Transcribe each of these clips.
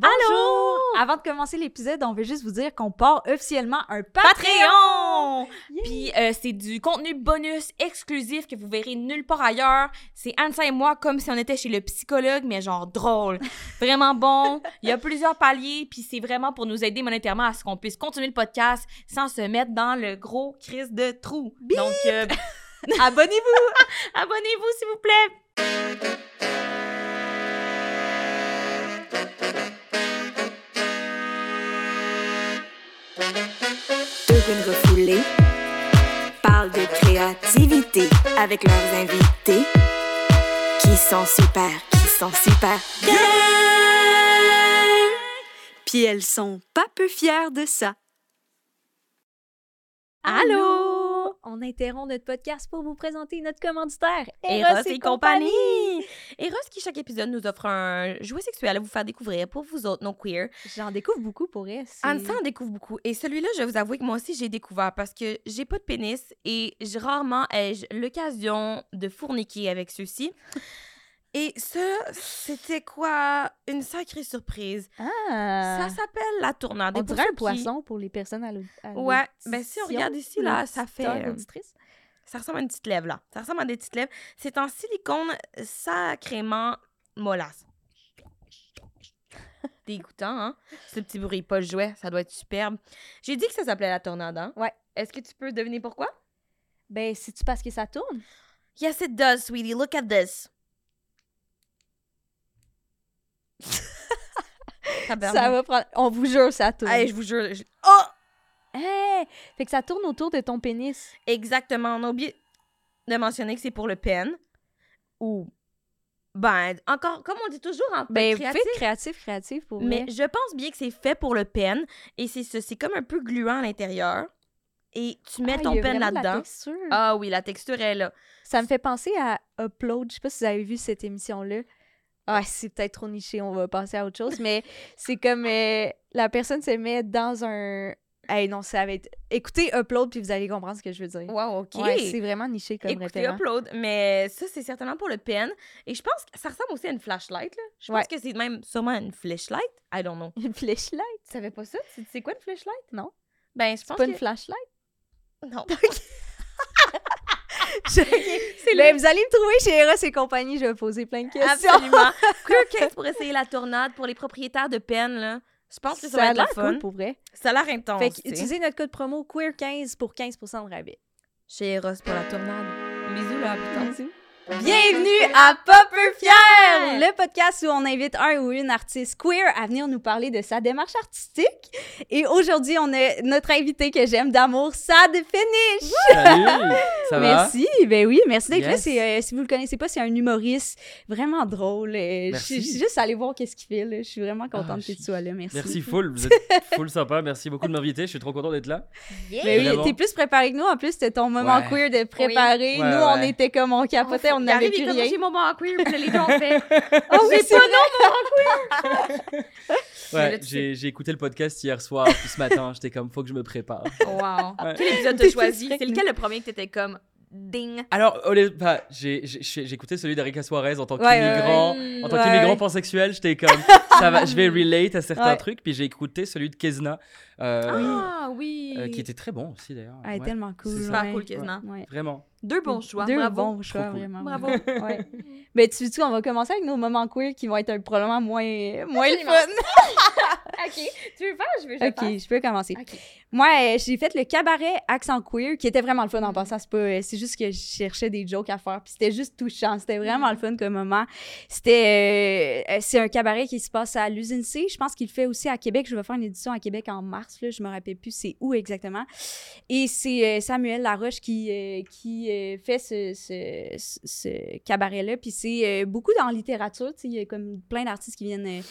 Bonjour! Avant de commencer l'épisode, on veut juste vous dire qu'on part officiellement un Patreon! Patreon! Puis euh, c'est du contenu bonus exclusif que vous verrez nulle part ailleurs. C'est Ansa et moi comme si on était chez le psychologue, mais genre drôle. Vraiment bon. Il y a plusieurs paliers, puis c'est vraiment pour nous aider monétairement à ce qu'on puisse continuer le podcast sans se mettre dans le gros crise de trou. Donc, euh, Abonnez-vous! abonnez-vous s'il vous plaît! Runes refoulées parlent de créativité avec leurs invités qui sont super, qui sont super bien. Puis elles sont pas peu fières de ça. Allô! On interrompt notre podcast pour vous présenter notre commanditaire, Eros et compagnie! Eros qui, chaque épisode, nous offre un jouet sexuel à vous faire découvrir pour vous autres, non queer. J'en découvre beaucoup pour elle. Anne en découvre beaucoup. Et celui-là, je vais vous avouer que moi aussi, j'ai découvert parce que j'ai pas de pénis et rarement ai-je l'occasion de fourniquer avec ceux-ci. Et ça, c'était quoi? Une sacrée surprise. Ah! Ça s'appelle la tournade. On dirait un qui- poisson pour les personnes à à Ouais, ben si on regarde ici, là, ça fait... euh. Ça ressemble à une petite lèvre, là. Ça ressemble à des petites lèvres. C'est en silicone sacrément mollasse. Dégoûtant, hein? Ce petit bruit, pas le jouet, ça doit être superbe. J'ai dit que ça s'appelait la tornade, hein? Ouais. Est-ce que tu peux deviner pourquoi? Ben, c'est-tu parce que ça tourne? Yes, it does, sweetie. Look at this. Ça va prendre... On vous jure, ça tourne. Hey, je vous jure. je- Oh! Hey! Fait que ça tourne autour de ton pénis. Exactement. On a oublié de mentionner que c'est pour le pen. Ou, ben, encore, comme on dit toujours en Ben, créatif, faites créatif, créatif pour Mais vrai. je pense bien que c'est fait pour le pen. Et c'est ça, c'est comme un peu gluant à l'intérieur. Et tu mets Ah, ton pen là-dedans. Ah oui, la texture est là. Ça me fait penser à Upload. Je sais pas si vous avez vu cette émission-là. Ah, c'est peut-être trop niché, on va passer à autre chose. Mais c'est comme euh, la personne se met dans un. Hey, non, ça va être. Écoutez Upload, puis vous allez comprendre ce que je veux dire. Wow, OK. Ouais, c'est vraiment niché comme Écoutez, référent. upload. Mais ça, c'est certainement pour le pen. Et je pense que ça ressemble aussi à une flashlight. Là. Je pense Ouais. que c'est même sûrement une flashlight. I don't know. Une flashlight? Tu savais pas ça? Sais quoi une flashlight? Non. Ben, je C'est pense pas que... une flashlight? Non. C'est le- Vous allez me trouver chez Eros et compagnie, je vais poser plein de questions. Absolument. Queer Case pour essayer la tornade pour les propriétaires de pen, là. Je pense que ça, va a être la l'air fun. cool pour vrai. Ça a l'air intense. Fait que utilisez notre code promo QUEER15 pour 15% de rabais. Chez Eros pour la tornade. Bisous, là, putain. Bienvenue à Popper Fier, le podcast où on invite un ou une artiste queer à venir nous parler de sa démarche artistique. Et aujourd'hui, on a notre invité que j'aime d'amour, Sad Finish. Salut! Ça va? Merci, ben oui, merci d'être là. Yes. Euh, si vous le connaissez pas, c'est un humoriste vraiment drôle. euh, Je Merci. suis je suis juste allée voir qu'est-ce qu'il fait. là. Je suis vraiment contente Ah, que tu sois là. Merci. Merci full, vous êtes full sympa, merci beaucoup de m'inviter, je suis trop content d'être là. Ben oui, t'es plus préparé que nous. En plus, c'était ton moment Ouais. queer de préparer. Ouais, nous, on ouais. était comme on capotait, on Il n'avait plus rien. J'ai mon moment queer, puis les deux ont fait. Oh oui, J'ai c'est pas Ouais, là, tu j'ai j'ai écouté le podcast hier soir, puis ce matin, j'étais comme, faut que je me prépare. Wow. Ouais. Quel épisode T'es t'as choisi? C'est lequel le premier que t'étais comme ding? Alors, j'ai j'ai- j'ai écouté celui d'Erika Suarez en tant Ouais, ouais, qu'immigrant. ouais. En tant qu'immigrant ouais. pansexuel, j'étais comme, ça va, je vais relate à certains Ouais. trucs, puis j'ai écouté celui de Kezna, Ah oui. euh, qui était très bon aussi d'ailleurs. Ah, elle est Ouais, tellement cool. c'est Super ouais. cool, quasiment. Ouais. Vraiment. Deux bons choix. Deux Bravo. bons choix, cool. vraiment. Bravo. Ouais. Ben, tu sais, on va commencer avec nos moments queer qui vont être euh, probablement moins, moins le fun. Ok. Tu veux faire? Je veux je Ok, je peux commencer. Moi, euh, j'ai fait le cabaret accent queer qui était vraiment le fun en passant. C'est pas, euh, c'est juste que je cherchais des jokes à faire. Puis c'était juste touchant. C'était vraiment le fun comme moment. C'était, euh, euh, c'est un cabaret qui se passe à l'usine C. Je pense qu'il le fait aussi à Québec. Je vais faire une édition à Québec en mars. Là, je me rappelle plus c'est où exactement. Et c'est euh, Samuel Laroche qui, euh, qui euh, fait ce, ce, cabaret-là. Puis c'est beaucoup dans la littérature. Il y a comme plein d'artistes qui viennent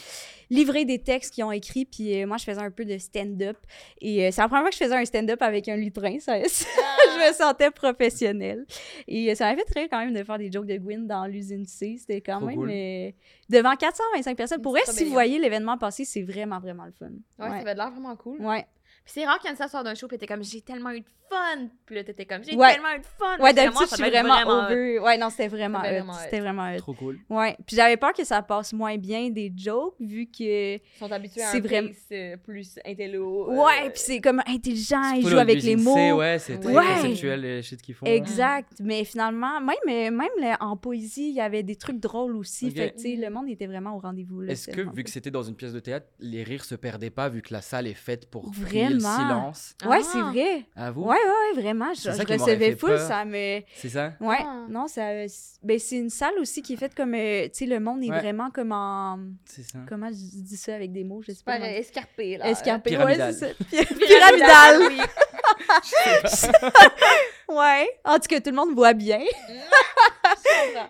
livrer des textes qu'ils ont écrits. Puis euh, moi, je faisais un peu de stand-up. Et euh, c'est la première fois que je faisais un stand-up avec un lutrin. Ça, je me sentais professionnelle. Et euh, ça m'a fait rire quand même de faire des jokes de Gwyn dans l'usine C. C'était quand Trop même cool. euh, devant 425 personnes. Pour vrai, si vous voyez l'événement passer, c'est vraiment, vraiment le fun. Ouais, ça avait l'air vraiment cool. Ouais. Puis c'est rare quand ça sort d'un show, puis t'es comme, j'ai tellement eu de fun. Puis là, t'étais comme, j'ai Ouais. tellement eu de fun. Ouais, d'habitude, moi, je suis vraiment, hot. over. Ouais, non, c'était vraiment C'était vraiment vraiment. Trop cool. Ouais. Puis j'avais peur que ça passe moins bien des jokes, vu que. Ils sont habitués à C'est un vraiment- pace euh, plus intello. euh, Ouais, puis c'est comme intelligent, ils jouent avec les mots. Ouais, c'est très Ouais. conceptuel les shit qu'ils font. Exact, mais finalement, même, même là, en poésie, il y avait des trucs drôles aussi. Ok. Fait que, tu sais, le monde était vraiment au rendez-vous. là, Est-ce que, vraiment vu que c'était dans une pièce de théâtre, les rires se perdaient pas vu que la salle est faite pour plier le silence Ouais, Ah. c'est vrai. À vous Ouais, ouais, ouais, vraiment. Je, recevais fait full, peur. ça me. C'est ça? Ouais, Ah. non, ça. Ben, c'est une salle aussi qui est faite comme. euh, tu sais, le monde est Ouais. vraiment comme en. C'est ça. Comment je dis ça avec des mots Je sais pas. Escarpé, là. Escarpé. Pyramidal. Ouais, c'est ça. Py- Pyramidal. oui. Ouais. En tout cas, tout le monde voit bien.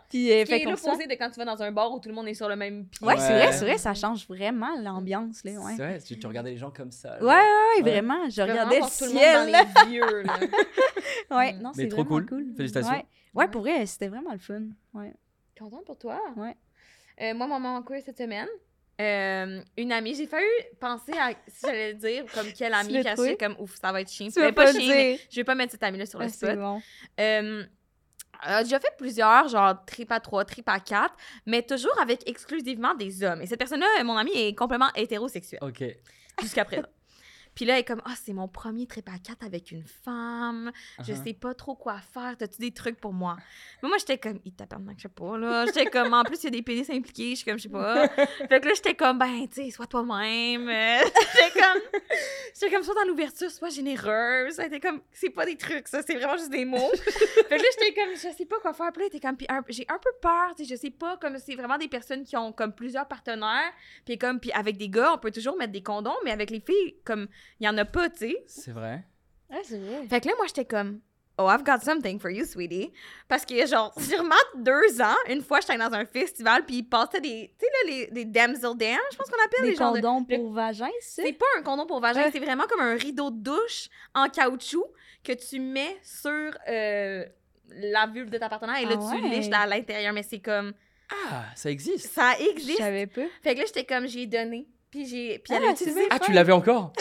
Puis, euh, Qui fait de quand tu vas dans un bar où tout le monde est sur le même pied. Ouais, c'est vrai, c'est vrai, ça change vraiment l'ambiance, là. Ouais. C'est vrai, tu, tu regardais les gens comme ça. Ouais, genre. ouais, ouais, Ouais. vraiment. Je regardais vraiment le tout le ciel. monde dans les yeux, là. Ouais, Mm. non, Mais c'est trop cool. cool. Félicitations. Ouais, ouais pour vrai, c'était vraiment le fun. Ouais. Contente pour toi. Ouais. Euh, moi, mon moment queer cette semaine, euh, une amie, j'ai failli penser à si j'allais dire comme quelle amie, j'étais comme ouf, ça va être chiant. Tu vas pas pas le dire. je vais pas mettre cette amie-là sur le Ah, spot. c'est bon. Euh, euh, j'ai fait plusieurs, genre trip à 3, trip à 4, mais toujours avec exclusivement des hommes. Et cette personne-là, mon amie, est complètement hétérosexuelle Ok. jusqu'à présent. Puis là, elle est comme, ah, c'est mon premier trip à 4 avec une femme. Je Uh-huh. sais pas trop quoi faire. T'as-tu des trucs pour moi? Mais moi, j'étais comme, il tape je sais pas, là. J'étais comme, en plus, il y a des pénis impliqués. Je suis comme, je sais pas. fait que là, j'étais comme, ben, tu sais, sois toi-même. J'étais comme, j'étais comme, sois dans l'ouverture, sois généreuse. C'était comme, c'est pas des trucs, ça, c'est vraiment juste des mots. fait que là, j'étais comme, je sais pas quoi faire. Puis là, t'es comme, j'ai un peu peur, tu sais, je sais pas, comme, c'est vraiment des personnes qui ont comme plusieurs partenaires. Puis comme, puis avec des gars, on peut toujours mettre des condoms, mais avec les filles, comme, il y en a pas, tu sais. C'est vrai. Ouais, c'est vrai. Fait que là, moi, j'étais comme, oh, I've got something for you, sweetie. Parce que, genre, sûrement deux ans, une fois, j'étais dans un festival, puis ils passaient des, tu sais, là, les, des damsel dams, je pense qu'on appelle Des les genres de- condoms le- pour vagin, c'est C'est pas un condom pour vagin, Ouais. c'est vraiment comme un rideau de douche en caoutchouc que tu mets sur euh, la vulve de ta partenaire et là, Ah tu ouais. liches à l'intérieur. Mais c'est comme, Ah, ça existe. ça Je existe. savais pas. Fait que là, j'étais comme, j'ai donné. Puis j'ai puis elle Ah, a utilisé. Ah, tu l'avais encore?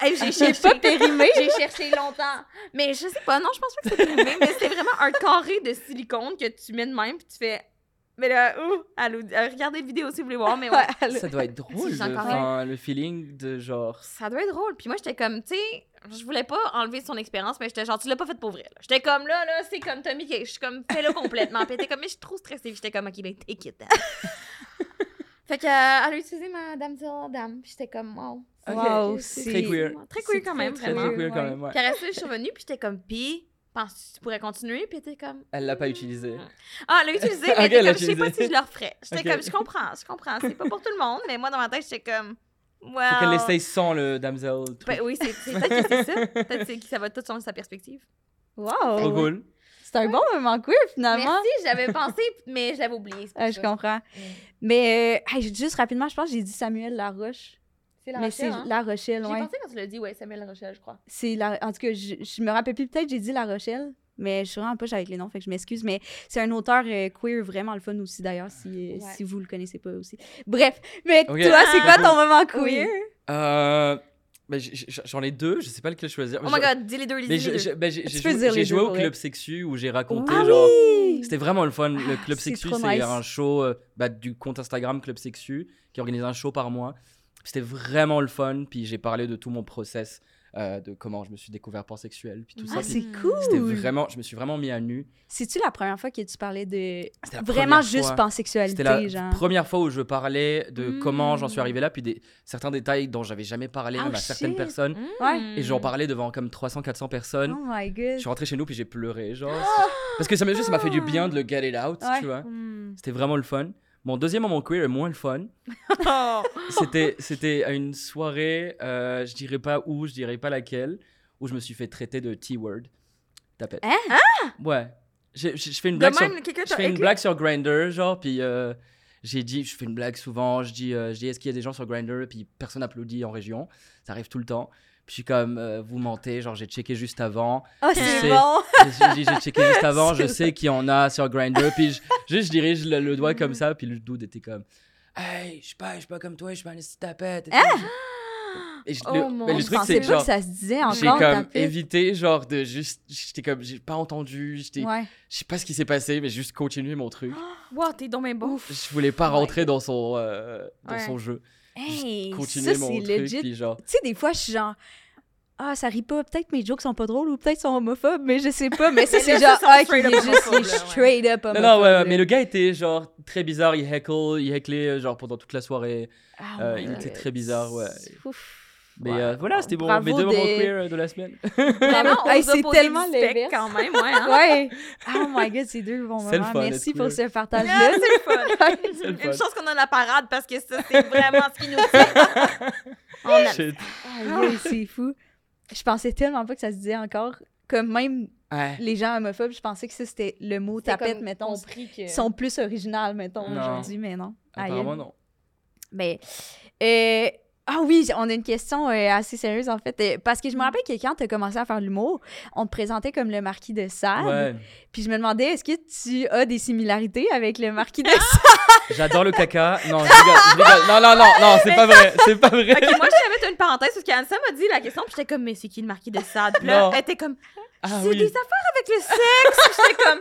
Hey, j'ai J'ai cherché. pas périmé. J'ai cherché longtemps. Mais je sais pas, non, je pense pas que c'est périmé, mais c'est vraiment un carré de silicone que tu mets de même, puis tu fais. Mais là, ouh, allô, euh, regardez la vidéo si vous voulez voir, mais ouais. Ça doit être drôle. Encore enfin, le feeling de genre. Ça doit être drôle. Puis moi, j'étais comme, tu sais, je voulais pas enlever son expérience, mais j'étais genre, tu l'as pas fait pour vrai. J'étais comme, là, là, c'est comme Tommy, je suis comme, fais-le complètement. Puis était comme, mais je suis trop stressée. J'étais comme, ok, ben, take it. Fait que, euh, elle a utilisé ma damsel dame. Puis j'étais comme, wow. Wow, C'est- Très queer. Très queer quand même, très, Très, vraiment. très queer quand même, ouais. Puis après ça, je suis revenue, puis j'étais comme, pis, penses-tu que tu pourrais continuer? Puis elle était comme, Elle l'a pas utilisé. ah, elle l'a utilisé, mais Ok, elle était elle l'a comme, je sais pas utilisé. si je le referais. J'étais comme, je comprends, je comprends. C'est pas pour tout le monde, mais moi, dans ma tête, j'étais comme, wow. Faut qu'elle l'essaye sans le damsel. truc. Ben oui, c'est peut-être que c'est ça. Peut-être c'est que ça va tout changer sa perspective. Wow. Trop cool. C'est un bon moment queer, finalement. Merci, j'avais pensé, mais je l'avais oublié. Ah, je comprends. Mm. Mais euh, hey, juste rapidement, je pense que j'ai dit Samuel Laroche. C'est la mais Rochelle, c'est hein? La Rochelle, J'ai pensé quand tu l'as dit, ouais, Samuel La Rochelle, je crois. C'est la... En tout cas, je, je me rappelle plus, peut-être j'ai dit La Rochelle, mais je suis vraiment pas avec les noms, fait que je m'excuse. Mais c'est un auteur euh, queer vraiment le fun aussi, d'ailleurs, si, euh, Ouais. si vous le connaissez pas aussi. Bref, mais Ok. toi, c'est quoi ton moment Oui. queer? Euh, J'en ai deux, je sais pas lequel choisir. Oh my god, dis les deux, Mais les j'ai deux. joué, au. Club Sexu où j'ai raconté Ah genre. C'était vraiment le fun. Le Ah, Club Sexu, c'est un show euh, bah, du compte Instagram Club Sexu qui organise un show par mois. C'était vraiment le fun. Puis j'ai parlé de tout mon process, euh, de comment je me suis découvert pansexuel, puis tout ça. Ah, Puis c'est cool! C'était vraiment, je me suis vraiment mis à nu. C'est-tu la première fois que tu parlais de vraiment juste fois. pansexualité, C'était la genre? première fois où je parlais de Mm. comment j'en suis arrivé là, puis des, certains détails dont j'avais jamais parlé Oh, même à certaines personnes. Mmh. Et j'en parlais devant comme 300-400 personnes. Oh my god! Je suis rentré chez nous, puis j'ai pleuré, genre. Parce que ça m'a juste, ça m'a fait du bien de le get it out, Ouais. tu vois. Mm. C'était vraiment le fun. Mon deuxième moment queer est moins le fun. C'était, c'était à une soirée, euh, je dirais pas où, je dirais pas laquelle, où je me suis fait traiter de T-word. Tapette. Hein? Ouais. J'ai- j'ai- Je fais une blague sur, je fais une blague sur Grinder, genre, puis euh, j'ai dit, je fais une blague souvent, je dis, euh, je dis est-ce qu'il y a des gens sur Grinder, puis personne applaudit en région. Ça arrive tout le temps. Puis je suis comme, euh, vous mentez, genre, j'ai checké juste avant. Oh, c'est bon! J'ai j'ai checké juste avant, je sais qu'il y en a sur Grindr. Puis je, juste, je dirige le, le doigt comme ça, puis le dude était comme, hey, je suis pas, je suis pas comme toi, je suis pas un esti tapette. et tout. Et je- Oh le, mon mais le truc, c'est genre, que ça se disait j'ai encore. comme tapé. évité, genre, de juste. J'étais comme, j'ai pas entendu, j'étais. Ouais. Je sais pas ce qui s'est passé, mais j'ai juste continué mon truc. Wow, t'es donc bien beau. Je voulais pas Oh my rentrer dans son, euh, dans Ouais. son jeu. Hey, Continuer ça, mon c'est truc, legit. puis genre. Tu sais, des fois, je suis genre. Ah, ça rit pas. Peut-être mes jokes sont pas drôles ou peut-être sont homophobes, mais je sais pas. Mais ça, c'est genre. Ah, est juste il est ouais. straight up Non, homophobe. non, ouais, ouais, mais le gars était genre très bizarre, il heckle, il hecklait genre pendant toute la soirée. Ah, euh, ouais. il était très bizarre, ouais. Ouf. Mais Ouais. euh, voilà, c'était bon, mes deux moments queer euh, de la semaine. Vraiment, on Hey, c'est tellement l'inverse. quand même, ouais. Hein? Ouais. Oh my god, c'est deux bons moments. fun, Merci pour queer. ce partage-là. Ah, c'est. Une chance qu'on a la parade parce que ça, c'est vraiment ce qui nous fait. On Shit. Ah, ouais, c'est fou. Je pensais tellement pas que ça se disait encore. Comme même Ouais. les gens homophobes, je pensais que ça, c'était le mot tapette, mettons. compris que... sont plus originales, mettons, aujourd'hui, mais non. Aïe. Apparemment, non. Mais, euh, ah oui, on a une question euh, assez sérieuse, en fait. Euh, parce que je me rappelle que quand tu as commencé à faire l'humour, on te présentait comme le marquis de Sade. Ouais. Puis je me demandais, est-ce que tu as des similarités avec le marquis de Sade? J'adore le caca. Non, je rigole, je rigole. Non, non, non, non, c'est pas vrai. C'est pas vrai. Moi, je vais mettre une parenthèse parce qu'Ansa m'a dit la question, puis j'étais comme, mais c'est qui le marquis de Sade? Puis là, elle était comme, Ah c'est oui. des affaires avec le sexe. J'étais comme,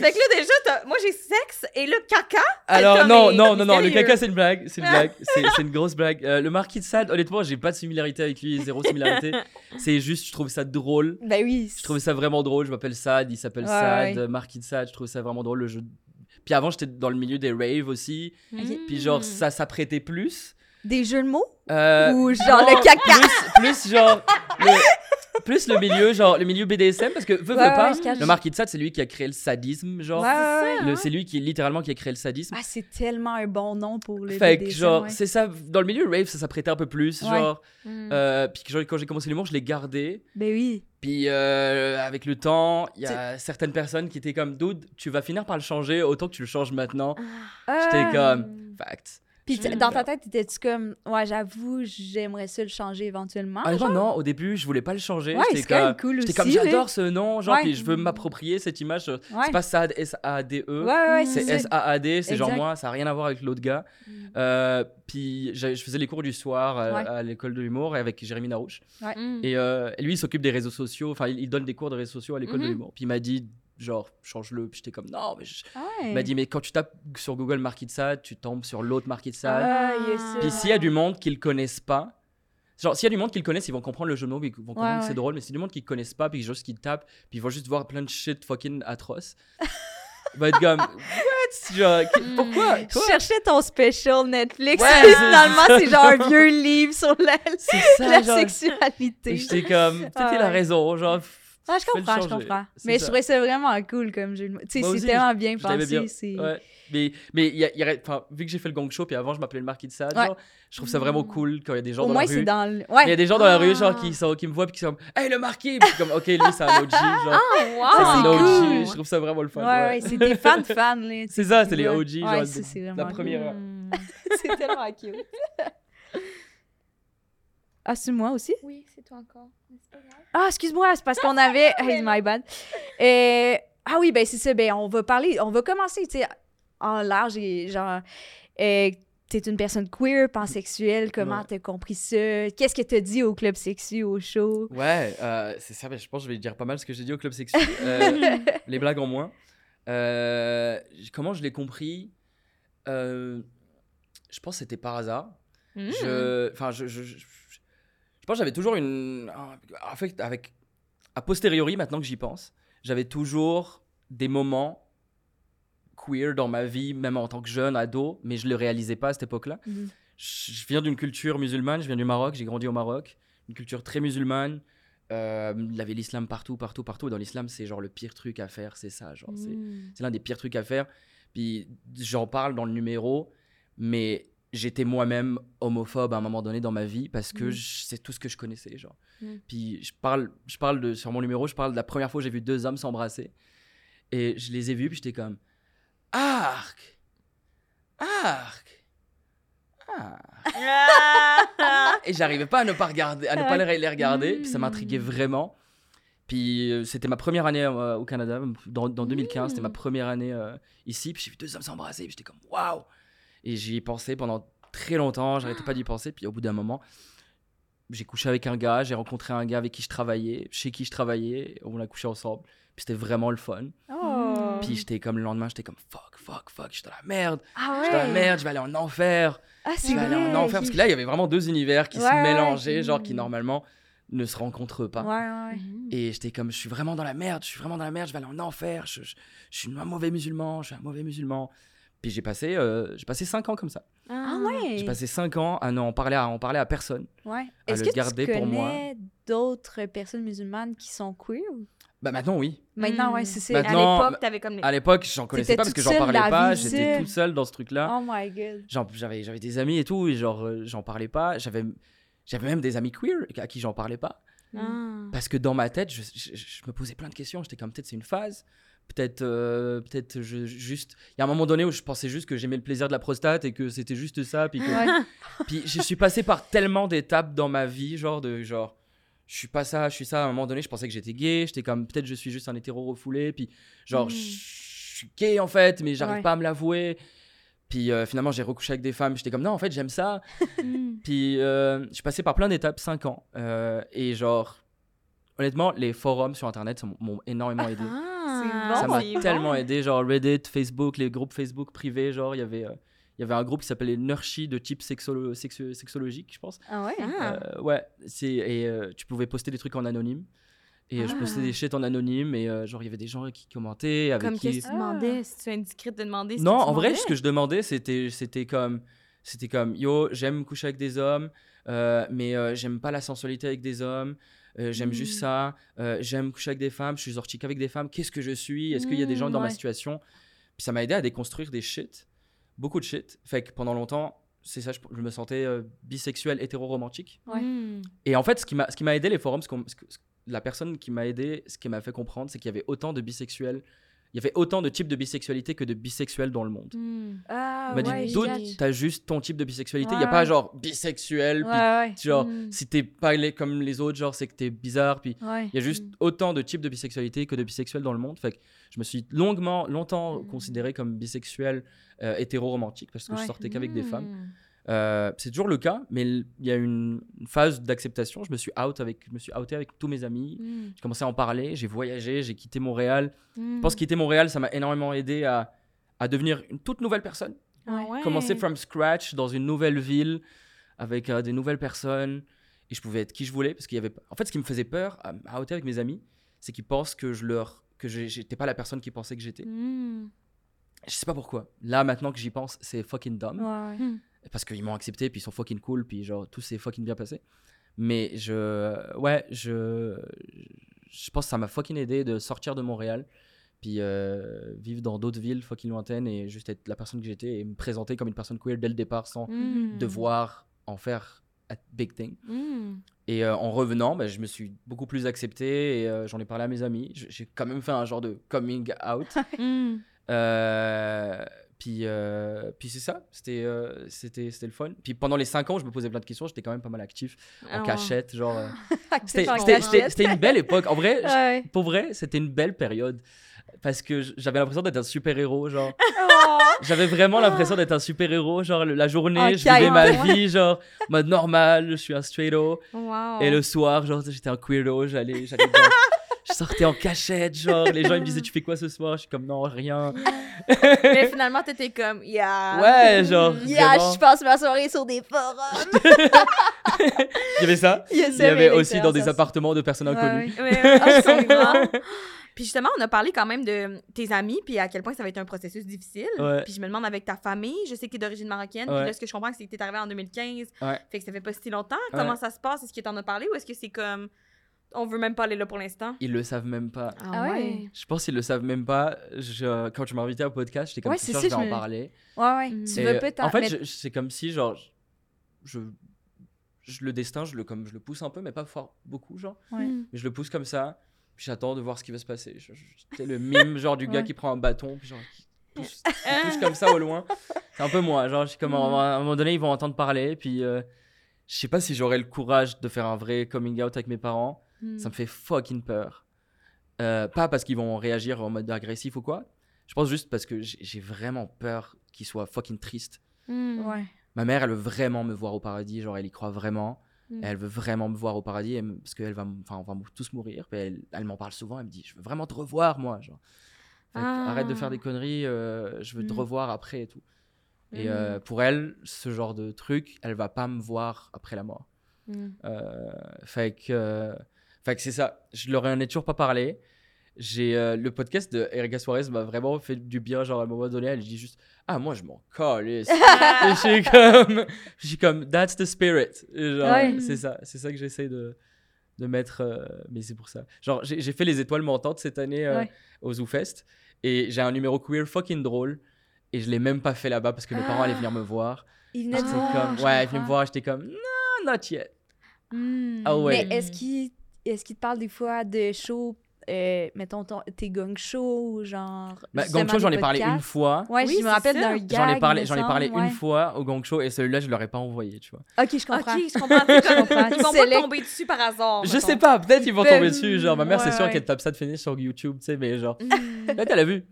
fait que là, déjà, t'as- moi, j'ai sexe et le caca. Alors, non, non, non, non, le caca, c'est une blague. C'est une blague. C'est c'est une grosse blague. Euh, le marquis de Sade, honnêtement, j'ai pas de similarité avec lui, zéro similarité. C'est juste, je trouve ça drôle. Ben oui. Je trouvais ça vraiment drôle. Je m'appelle Sad, il s'appelle Ouais, Sad, ouais. euh, Marquis de Sade. Je trouvais ça vraiment drôle. Le jeu. Puis avant, j'étais dans le milieu des raves aussi. Ok. Puis genre, ça s'apprêtait plus. Des jeux de mots? Euh, Ou genre non, le caca? Plus, plus genre. Le, plus le milieu, genre, le milieu BDSM, parce que, veux Ouais, pas, ouais, le Marquis de Sade, c'est lui qui a créé le sadisme, genre. Ouais, ouais, ouais. Le- C'est lui qui, littéralement, qui a créé le sadisme. Ah, c'est tellement un bon nom pour le fait que, genre, c'est ça, dans le milieu rave, ça s'apprêtait un peu plus, Ouais. genre. Mm. euh, puis genre, quand j'ai commencé l'humour, je l'ai gardé. Ben oui. Puis euh, avec le temps, il y a certaines personnes qui étaient comme Dude, tu vas finir par le changer, autant que tu le changes maintenant. J'étais Ah. comme Fact. Puis dans ta tête, t'étais-tu comme, ouais, j'avoue, j'aimerais ça le changer éventuellement. Genre? non, au début, je voulais pas le changer. Ouais, c'est quand même cool aussi. comme j'adore ce nom, genre, Ouais. puis je veux m'approprier cette image. Ouais. C'est pas SAD, S-A-D-E. Ouais, ouais, C'est. S-A-A-D, c'est genre moi, ça n'a rien à voir avec l'autre gars. Mm. Euh, puis je faisais les cours du soir à, Ouais. à l'école de l'humour avec Jérémy Narouche. Mm. Et euh, lui, il s'occupe des réseaux sociaux, enfin, il, il donne des cours de réseaux sociaux à l'école de Mhm. l'humour. Puis il m'a dit, genre, change-le. Puis j'étais comme, non, mais je- Ouais. Il m'a dit, mais quand tu tapes sur Google de Sade, tu tombes sur l'autre de Sade. Ah, il y a ça. Puis s'il y a du monde qui le connaissent pas, genre, s'il y a du monde qui le connaissent, ils vont comprendre le jeu de mots, ils vont comprendre Ouais, que c'est ouais. drôle, mais s'il y a du monde qui le connaissent pas, puis juste qui tapent, puis ils vont juste voir plein de shit fucking atroces, il va être comme, what? Genre, qui- Mm. pourquoi? Je Quoi? cherchais ton special Netflix. Ouais, c'est finalement, c'est genre un vieux livre sur la, C'est ça, la genre. sexualité. J'étais comme, peut-être Ah ouais. raison, genre. Ah, je comprends, je comprends. Mais je trouvais ça vraiment cool comme jeu de mots. Tu sais, c'est tellement bien pensé. bien. c'est- Ouais. Mais, mais il y a- il y a- enfin, vu que j'ai fait le gong show, puis avant je m'appelais le Marquis de Sade, Ouais. genre, je trouve ça vraiment cool quand il y a des gens Au dans moins, la c'est rue. dans le. Il y a des gens dans la rue, genre, Ah. qui, sont, qui me voient, puis qui sont comme, hey, le Marquis! Puis comme, ok, lui, c'est un OG, genre. Ah, wow! C'est un OG, cool. Je trouve ça vraiment le fun. Ouais, ouais. ouais, c'est des fans de fans, là. C'est ça, c'est les. OG, Ouais, genre, la première cool. heure. Mm. c'est tellement cute. Ah, c'est moi aussi? Oui, c'est toi encore. Ah, excuse-moi, c'est parce qu'on avait. Hey, my bad. Euh, Ah oui, ben c'est ça. Ben, on va parler. On va commencer, tu sais, en large et genre. Euh, T'es une personne queer, pansexuelle, comment Ouais. t'as compris ça? Qu'est-ce que t'as dit au club sexu, au show? Ouais, euh, c'est ça, mais je pense que je vais dire pas mal ce que j'ai dit au club sexu. Euh, les blagues en moins. Euh, comment je l'ai compris? Euh, Je pense que c'était par hasard. Mm. Je, enfin, je, je, je, je pense que j'avais toujours une, un- en fait, avec, a posteriori, maintenant que j'y pense, j'avais toujours des moments queer dans ma vie, même en tant que jeune ado, mais je le réalisais pas à cette époque-là. Mhm. Je, viens d'une culture musulmane, je viens du Maroc, j'ai grandi au Maroc, une culture très musulmane. Euh, il y avait l'islam partout, partout, partout. Et dans l'islam, c'est genre le pire truc à faire, c'est ça. Genre, c'est Mm. c'est l'un des pires trucs à faire. Puis j'en parle dans le numéro, mais j'étais moi-même homophobe à un moment donné dans ma vie parce que Mm. c'est tout ce que je connaissais. Genre. Mm. Puis je parle, je parle de, sur mon numéro, je parle de la première fois où j'ai vu deux hommes s'embrasser. Et je les ai vus, puis j'étais comme Arc Arc Arc et j'arrivais pas à ne pas regarder, à ne pas les regarder, puis ça m'intriguait Mm. vraiment. Puis euh, c'était ma première année euh, au Canada, dans, dans 2015, c'était ma Mm. première année euh, ici, puis j'ai vu deux hommes s'embrasser, puis j'étais comme waouh Et j'y ai pensé pendant très longtemps, j'arrêtais pas d'y penser. Puis au bout d'un moment, j'ai couché avec un gars, j'ai rencontré un gars avec qui je travaillais, chez qui je travaillais, on a couché ensemble. Puis c'était vraiment le fun. Oh. Puis j'étais comme le lendemain, j'étais comme fuck, fuck, fuck, je suis dans la merde, Ah je suis dans la ouais. merde, je vais aller en enfer, Ah, je vais aller en enfer. Parce que là, il y avait vraiment deux univers qui Ouais, se ouais. mélangeaient, genre qui normalement ne se rencontrent pas. Ouais, ouais. Et j'étais comme, je suis vraiment dans la merde, je suis vraiment dans la merde, je vais aller en enfer, je, je- je suis un mauvais musulman, je suis un mauvais musulman. Puis j'ai passé, euh, j'ai passé 5 ans comme ça. Ah ouais. J'ai passé 5 ans à n'en parler à, en parler à personne. Ouais. à Est-ce le que garder tu pour moi. connais d'autres personnes musulmanes qui sont queer? ou- Bah maintenant, oui. Maintenant, ouais, c'est ça. À Maintenant- l'époque, t'avais comme. À l'époque, j'en connaissais T'étais pas parce que toute j'en seule parlais la pas, vie j'étais seule. toute seule dans ce truc-là. Oh my god. Genre, J'avais j'avais des amis et tout, et genre, euh, j'en parlais pas. J'avais j'avais même des amis queer à qui j'en parlais pas. Ah. Parce que dans ma tête, je, je- je me posais plein de questions. J'étais comme, peut-être c'est une phase. Peut-être euh, peut-être je, juste. Il y a un moment donné où je pensais juste que j'aimais le plaisir de la prostate et que c'était juste ça. Puis, que- Ouais. puis je suis passé par tellement d'étapes dans ma vie, genre de genre. Je suis pas ça, je suis ça. À un moment donné, je pensais que j'étais gay. J'étais comme, peut-être je suis juste un hétéro refoulé. Puis genre, Mm. je suis gay en fait, mais j'arrive Ouais. pas à me l'avouer. Puis euh, finalement, j'ai recouché avec des femmes. J'étais comme, non, en fait, j'aime ça. Mm. Puis euh, je suis passé par plein d'étapes, 5 ans. Euh, et genre, honnêtement, les forums sur Internet m'ont énormément aidé. Ah, ça m'a tellement bon. aidé. Genre Reddit, Facebook, les groupes Facebook privés. Genre, il y avait, euh, il y avait un groupe qui s'appelait Nurshi de type sexolo- sexu- sexologique, je pense. Ah ouais? Ah. Euh, ouais, c'est, et euh, tu pouvais poster des trucs en anonyme. Et je Ah. postais des shit en anonyme. Et euh, genre, il y avait des gens qui commentaient. Avec Comme qui... qu'est-ce que tu demandais? Si tu es indiscrète de demander. Non, en vrai, ce que je demandais, c'était, c'était comme, c'était comme, yo, j'aime coucher avec des hommes, euh, mais euh, j'aime pas la sensualité avec des hommes. Euh, j'aime juste ça. euh, j'aime coucher avec des femmes. Je suis sorti qu'avec des femmes. Qu'est-ce que je suis? Est-ce qu'il y a des gens dans ma ouais. situation? Puis ça m'a aidé à déconstruire des shit, beaucoup de shit. Fait que pendant longtemps, c'est ça, je, je me sentais euh, bisexuel, hétéro-romantique. Ouais. Mm. Et en fait, ce qui m'a, ce qui m'a aidé les forums, ce qu'on- ce que- ce- la personne qui m'a aidé, ce qui m'a fait comprendre, c'est qu'il y avait autant de bisexuels, il y avait autant de types de bisexualité que de bisexuels dans le monde. Mm. Ah Il m'a ouais, dit, d'autres, t'as juste ton type de bisexualité. Il Ouais, n'y a pas genre bisexuel, Ouais, puis ouais. genre, Mm. si t'es pas les- comme les autres, genre, c'est que t'es bizarre. Puis Ouais. il y a juste Mm. autant de types de bisexualité que de bisexuels dans le monde. Fait que je me suis longuement, longtemps Mm. considéré comme bisexuel euh, hétéro-romantique parce que je sortais qu'avec des femmes. Euh, c'est toujours le cas, mais il y a une, une phase d'acceptation. Je me suis out avec, je me suis outé avec tous mes amis. Mm. J'ai commencé à en parler. J'ai voyagé, j'ai quitté Montréal. Mm. Je pense que quitter Montréal, ça m'a énormément aidé à, à devenir une toute nouvelle personne. Ah ouais. Commencer from scratch dans une nouvelle ville avec euh, des nouvelles personnes et je pouvais être qui je voulais parce qu'il y avait. En fait, ce qui me faisait peur à, à outer avec mes amis, c'est qu'ils pensent que je leur que j'étais pas la personne qu'ils pensaient que j'étais. Mm. Je sais pas pourquoi. Là, maintenant que j'y pense, c'est fucking dumb. Ouais, ouais. Parce qu'ils m'ont accepté puis ils sont fucking cool puis genre tout s'est fucking bien passé mais je ouais je je pense que ça m'a fucking aidé de sortir de Montréal puis euh, vivre dans d'autres villes fucking lointaines et juste être la personne que j'étais et me présenter comme une personne queer dès le départ sans Mm. devoir en faire a big thing Mm. et euh, en revenant bah, je me suis beaucoup plus accepté et euh, j'en ai parlé à mes amis j'ai quand même fait un genre de coming out Mm. euh, puis, euh, puis c'est ça, c'était, euh, c'était, c'était le fun. Puis pendant les 5 ans, je me posais plein de questions, j'étais quand même pas mal actif, en Ah cachette, genre... euh, c'était, une belle époque. En vrai, je- pour vrai, c'était une belle période. Parce que j'avais l'impression d'être un super-héros, genre... Oh. J'avais vraiment l'impression d'être un super-héros, genre la journée, je vivais ma vie, genre, mode normal, je suis un straight-o. Wow. Et le soir, genre, j'étais un queero, j'allais... j'allais dans- Je sortais en cachette, genre, les gens ils me disaient, tu fais quoi ce soir? Je suis comme, non, rien. Mais finalement, t'étais comme, yeah. Ouais, genre, Yeah, vraiment. je passe ma soirée sur des forums. Il y avait ça. Il y, a Il y avait aussi dans des appartements de personnes inconnues. ouais. Ouais, ouais, absolument. Puis justement, on a parlé quand même de tes amis, puis à quel point ça va être un processus difficile. Ouais. Puis je me demande avec ta famille, je sais que tu es d'origine marocaine, puis Ouais. là, ce que je comprends, c'est que tu es arrivé en 2015, Ouais. fait que ça fait pas si longtemps. Comment ça se passe? Est-ce que tu en as parlé ou est-ce que c'est comme, on veut même pas aller là pour l'instant? Ils le savent même pas. Ah ouais. Je pense qu'ils le savent même pas. Je, quand tu m'as invité au podcast, j'étais comme Ouais, ça, je vais je en me- parler. Ouais, ouais. Mm. Tu veux pas t'en en fait, c'est comme si genre je, je le destin, je le comme je le pousse un peu, mais pas fort beaucoup genre. Ouais. Mm. Mais je le pousse comme ça. Puis j'attends de voir ce qui va se passer. C'est le mime genre du gars Ouais. qui prend un bâton puis genre qui pousse, qui comme ça au loin. C'est un peu moi. Genre je suis comme à un moment donné ils vont entendre parler puis euh, je sais pas si j'aurai le courage de faire un vrai coming out avec mes parents. Mm. Ça me fait fucking peur. Euh, pas parce qu'ils vont réagir en mode agressif ou quoi. Je pense juste parce que j'ai vraiment peur qu'ils soient fucking tristes. Mm. Ouais. Ma mère, elle veut vraiment me voir au paradis, genre elle y croit vraiment. Mm. Elle veut vraiment me voir au paradis et parce qu'elle va, enfin, on va tous mourir. Puis elle, elle m'en parle souvent. Elle me dit, je veux vraiment te revoir, moi. Genre. Fait Ah. Arrête de faire des conneries. euh, je veux te revoir après et tout. Et Mm. euh, pour elle, ce genre de truc, elle va pas me voir après la mort. Mm. Euh, fait que, euh, fait que c'est ça. Je leur en ai toujours pas parlé. J'ai euh, le podcast de Erika Suarez m'a vraiment fait du bien. Genre à un moment donné, elle dit juste ah moi je m'en calisse. Et je suis comme, je suis comme that's the spirit. Et genre, Ouais. C'est ça, c'est ça que j'essaie de de mettre. euh, mais c'est pour ça. Genre j'ai j'ai fait les étoiles montantes cette année euh, Ouais. au ZooFest et j'ai un numéro queer fucking drôle et je l'ai même pas fait là-bas parce que mes parents allaient venir me voir. Il venait de J'étais voir, comme ouais, ils venaient me voir. J'étais comme non, not yet. Mm. Ah ouais. Mais est-ce qu'il est qu'il te parle des fois de shows, euh, mettons ton- tes gong shows, genre. Justement Gong Show, j'en ai parlé une fois. Ouais, Oui, je me rappelle d'un J'en gag. J'en ai parlé, j'en ai parlé une fois au Gong Show et celui-là, je leur ai pas envoyé, tu vois. Ok, je comprends. Ok, je comprends. Comme, comprends. ils vont pas tomber dessus par hasard. Je mettons. sais pas, peut-être ils vont Ben, tomber dessus. Genre, ma mère, c'est sûr ouais. qu'elle tape ça de finir sur YouTube, tu sais, mais genre, Mm. peut-être elle a vu.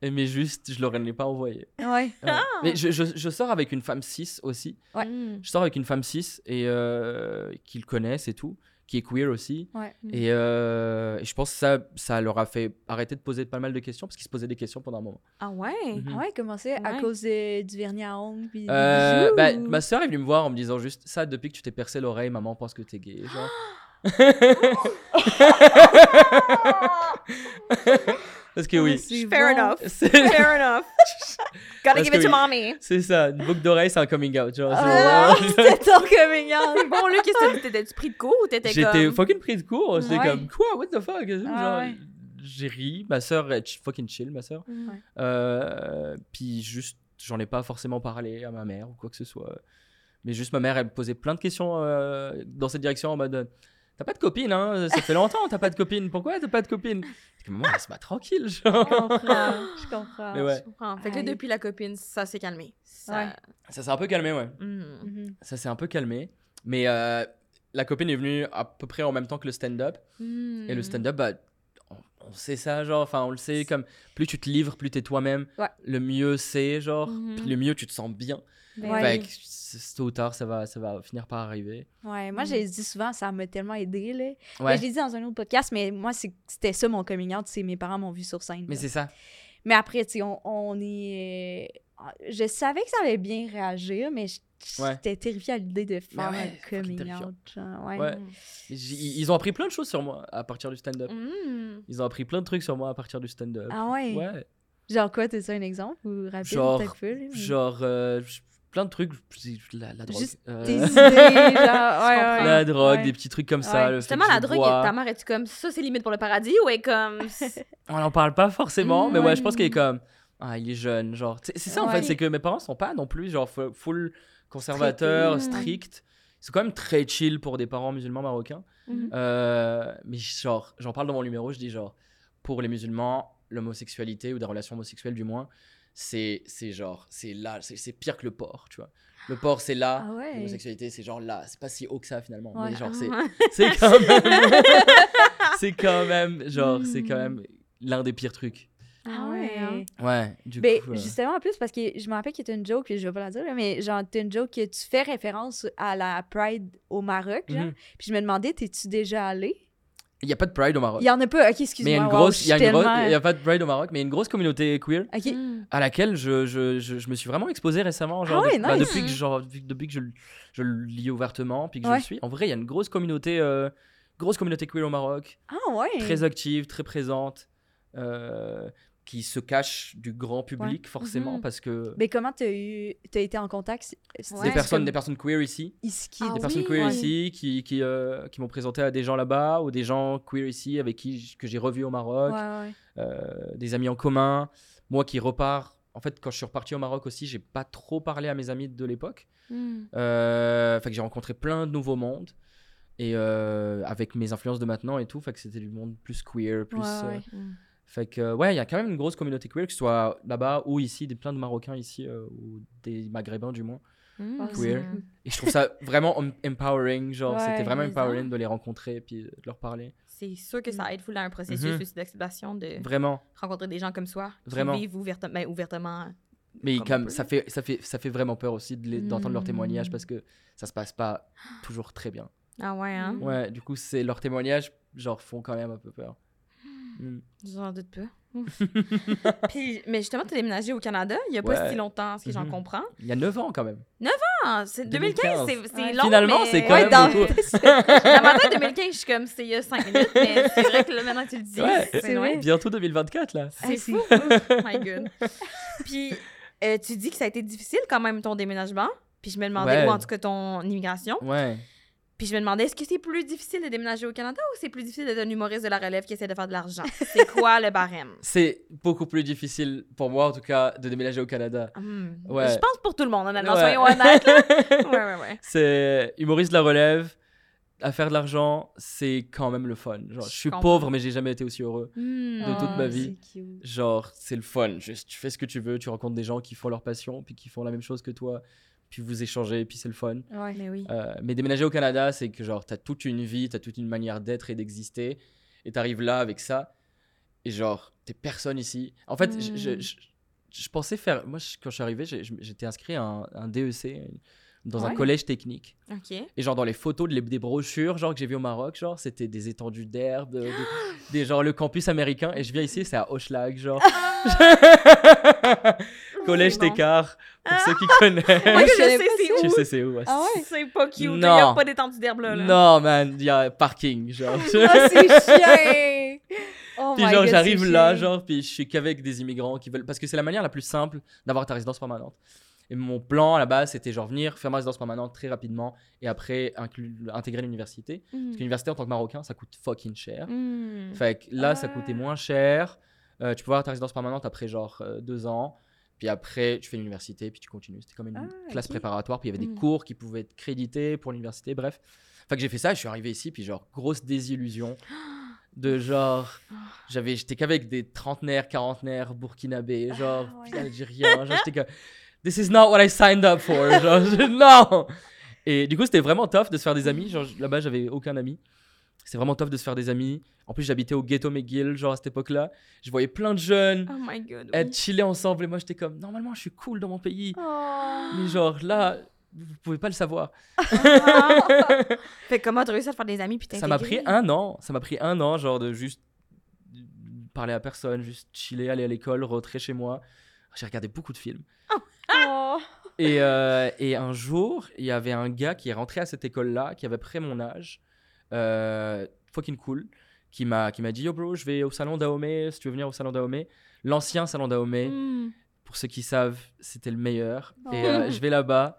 Et Mais juste, je leur ai pas envoyé. Ouais. Ouais. Ah. Mais je, je, je sors avec une femme cis aussi. Ouais. Mm. Je sors avec une femme cis et euh, qu'ils connaissent et tout, qui est queer aussi. Ouais. Et, euh, et je pense que ça, ça leur a fait arrêter de poser pas mal de questions parce qu'ils se posaient des questions pendant un moment. Ah ouais? Mhm. Ah ouais, comment c'est? À cause de- du vernis à ongles. Puis Euh, bah, ou- ma soeur est venue me voir en me disant juste ça depuis que tu t'es percé l'oreille maman pense que t'es gay genre parce que oui C'est Fair bon. enough. Fair enough. Gotta Parce give it to oui. mommy. c'est ça une boucle d'oreille c'est un coming out genre, c'est Ah, ton coming out. Bon, Luc, qu'est-ce que t'as- t'étais-tu pris de court ou t'étais j'étais comme... fucking pris de court j'étais Ouais. comme quoi? What the fuck? Genre ouais. j'ai ri ma soeur est ch- fucking chill ma soeur Mm. Ouais. Euh, puis juste, j'en ai pas forcément parlé à ma mère ou quoi que ce soit. Mais juste ma mère, elle me posait plein de questions euh, dans cette direction en mode euh, T'as pas de copine, hein Ça fait longtemps, t'as pas de copine. Pourquoi t'as pas de copine? Comme, Maman, laisse-moi tranquille, Je genre. comprends. Je comprends. Mais ouais. Je comprends. Fait que là, depuis la copine, ça s'est calmé. Ça... Ouais. Ça s'est un peu calmé, ouais. Mm. Ça s'est un peu calmé. Mais euh, la copine est venue à peu près en même temps que le stand-up. Mm. Et le stand-up, bah, on, sait ça, genre, enfin, on le sait, comme plus tu te livres, plus t'es toi-même, Ouais. le mieux c'est, genre, Mhm. puis le mieux tu te sens bien. Ben Ouais. Fait que tôt ou tard, ça va, ça va finir par arriver. Ouais, moi, Mm. j'ai dit souvent, ça m'a tellement aidé, là. Ben, Ouais. je l'ai dit dans un autre podcast, mais moi, c'était ça mon coming out, c'est mes parents m'ont vu sur scène. Mais c'est ça. Mais après, tu sais, on, on est... euh, Je savais que ça allait bien réagir, mais Ouais. j'étais terrifiée à l'idée de faire ouais, un coming terrifiant. out. genre, ouais. Ouais. J- Ils ont appris plein de choses sur moi à partir du stand-up. Mm. Ils ont appris plein de trucs sur moi à partir du stand-up. Ah ouais? Ouais. Genre quoi, t'as ça un exemple? Ou rapide, Genre- mais- Genre, euh, plein de trucs. La, la drogue. Juste euh, Tes idées, genre... Ouais, ouais. la drogue, ouais. des petits trucs comme Ouais. ça. le Justement, la drogue, bois. ta mère, est-tu comme ça, c'est limite pour le paradis ou est comme. On n'en parle pas forcément, Mm, mais ouais, je pense qu'il est comme. Ah, il est jeune, genre. C'est ça en fait, c'est que mes parents sont pas non plus, genre, fu- full conservateurs, Stricts. Ils sont quand même très chill pour des parents musulmans marocains. Mhm. Euh, mais genre, j'en parle dans mon numéro, je dis genre, pour les musulmans, l'homosexualité ou des relations homosexuelles du moins, c'est genre, c'est là, c'est pire que le porc, tu vois. Le porc, c'est là. Ah ouais. L'homosexualité, c'est genre là. C'est pas si haut que ça finalement. Ouais. Mais genre, c'est c'est quand même. c'est quand même, genre, c'est quand même l'un des pires trucs. Ah ouais. hein. Ouais, du Ben, coup. euh, justement, en plus, parce que je me rappelle qu'il y a une joke, puis je vais pas la dire, là, mais genre, t'as une joke que tu fais référence à la Pride au Maroc, genre. mhm. Puis je me demandais, t'es-tu déjà allé? Il y a pas de pride au Maroc. Il y en a pas, ok, excuse-moi. Mais il y a une grosse, il y a tellement- y a pas de pride au Maroc, mais il y a une grosse communauté queer. Mm. à laquelle je, je, je, je me suis vraiment exposé récemment. Genre, Ah ouais, de- bah, nice. depuis que, genre, depuis, depuis que je, le- je le lis ouvertement, puis que je Ouais. le suis. En vrai, il y a une grosse communauté, euh, grosse communauté queer au Maroc, Ah ouais. très active, très présente, euh, qui se cache du grand public forcément Mhm. parce que Mais comment t'as eu, t'as été en contact? Ouais. des personnes, des personnes queer ici, Ici, Ah des personnes oui, queer ouais. ici qui, qui, euh, qui m'ont présenté à des gens là-bas ou des gens queer ici avec qui que j'ai revu au Maroc. Ouais, ouais. euh, des amis en commun. Moi qui repars, en fait, quand je suis reparti au Maroc aussi, j'ai pas trop parlé à mes amis de l'époque. Mm. Euh, fait que j'ai rencontré plein de nouveaux mondes. Et euh, avec mes influences de maintenant et tout, fait que c'était du monde plus queer, plus. Ouais, euh, ouais. Mm. Fait que, euh, ouais, il y a quand même une grosse communauté queer, que ce soit là-bas ou ici, des, plein de Marocains ici, euh, ou des Maghrébins du moins. Mm. Ah, Queer. Et je trouve ça vraiment em- empowering, genre, Ouais, c'était vraiment mais empowering ça. de les rencontrer et puis de leur parler. C'est sûr que ça aide full dans un processus aussi d'acceptation de Vraiment. rencontrer des gens comme soi. qui Vraiment. vivent ouvertement, ben, ouvertement Mais Comme ça fait, ça, fait, ça fait vraiment peur aussi de les- d'entendre leurs témoignages Mm. parce que ça se passe pas toujours très bien. Ah ouais, hein? Mm. Ouais, du coup, c'est leurs témoignages, genre, font quand même un peu peur. Mm. J'en doute pas. Puis, mais justement, tu as déménagé au Canada il y a pas Ouais. si longtemps, ce que j'en Mhm. comprends. Il y a 9 ans quand même. Ah, c'est 2015, 2015. c'est c'est Ouais. long. Finalement, mais- c'est quand Ouais, même dans-. Dans ma tête, 2015, je suis comme, c'est il y a 5 minutes, mais c'est vrai que là, maintenant que tu le dis, Ouais. c'est vrai. Bientôt 2024, là. C'est Ah, fou. oh my god. Puis, euh, tu dis que ça a été difficile quand même ton déménagement. Puis je me demandais, Ouais. ou en tout cas ton immigration. Ouais. Puis je me demandais, est-ce que c'est plus difficile de déménager au Canada ou c'est plus difficile d'être un humoriste de la relève qui essaie de faire de l'argent? C'est quoi le barème? C'est beaucoup plus difficile, pour moi en tout cas, de déménager au Canada. Hmm. Ouais. Je pense pour tout le monde, honnêtement, Ouais. soyons honnêtes. là. Ouais, ouais, ouais. c'est humoriste de la relève, à faire de l'argent, c'est quand même le fun. Genre, je suis comprends. pauvre, mais j'ai jamais été aussi heureux. Hmm. de toute Oh, ma vie. c'est cute. Genre, c'est le fun. Juste, tu fais ce que tu veux, tu rencontres des gens qui font leur passion, puis qui font la même chose que toi, puis vous échangez, puis c'est le fun. Ouais. Mais oui. Euh, mais déménager au Canada, c'est que genre, t'as toute une vie, t'as toute une manière d'être et d'exister, et t'arrives là avec ça, et genre, t'es personne ici. En fait, je- je, Mm. je, je pensais faire. Moi, je- quand je suis arrivé, j'étais inscrit à un, un DEC dans un collège technique. Et genre, dans les photos de les- des brochures, genre, que j'ai vu au Maroc, genre, c'était des étendues d'herbe, de- de- des, genre, le campus américain, et je viens ici, c'est à Hochelag, genre. collège C'est bon. Técart, pour ceux qui connaissent. Moi, je je sais pas c'est où. Tu sais, c'est où? ouais. Ah ouais? C'est pas cute. Il n'y a pas d'étendue d'herbe là. là. Non, man, il y a parking, genre. Ah, c'est chien! Oh Puis genre j'arrive là, genre, puis je suis qu'avec des immigrants qui veulent... Parce que c'est la manière la plus simple d'avoir ta résidence permanente. Et mon plan à la base, c'était genre venir faire ma résidence permanente très rapidement et après intégrer l'université. Hmm. Parce que l'université en tant que Marocain, ça coûte fucking cher. Hmm. Fait que là, ça Ah. coûtait moins cher. Euh, tu peux avoir ta résidence permanente après genre euh, deux ans. Puis après, tu fais l'université, puis tu continues. C'était comme une Ah, classe préparatoire. Puis il y avait des Mm. cours qui pouvaient être crédités pour l'université. Bref. Fait que j'ai fait ça. Je suis arrivé ici, puis genre, grosse désillusion. De genre, j'avais, j'étais qu'avec des trentenaires, quarantenaires, burkinabés, genre, Ah, ouais. algériens. Genre, j'étais this is not what I signed up for. Genre, je- non! Et du coup, c'était vraiment tough de se faire des amis. Genre, là-bas, j'avais aucun ami. C'est vraiment tough de se faire des amis. En plus, j'habitais au ghetto McGill, genre à cette époque-là. Je voyais plein de jeunes Oh my god. être chillés ensemble. Et moi, j'étais comme, normalement, je suis cool dans mon pays. Oh. Mais genre, là, vous pouvez pas le savoir. Fait comment t'as réussi à te faire des amis puis Ça m'a pris un an. Ça m'a pris un an, genre, de juste parler à personne, juste chiller, aller à l'école, rentrer chez moi. J'ai regardé beaucoup de films. Oh. Et, euh, et un jour, il y avait un gars qui est rentré à cette école-là, qui avait près mon âge, euh, fucking cool, qui m'a qui m'a dit Yo bro, je vais au salon d'Aomé, si tu veux venir au salon d'Aomé. L'ancien salon d'Aomé, Hmm. pour ceux qui savent, c'était le meilleur. Et euh, je vais là-bas.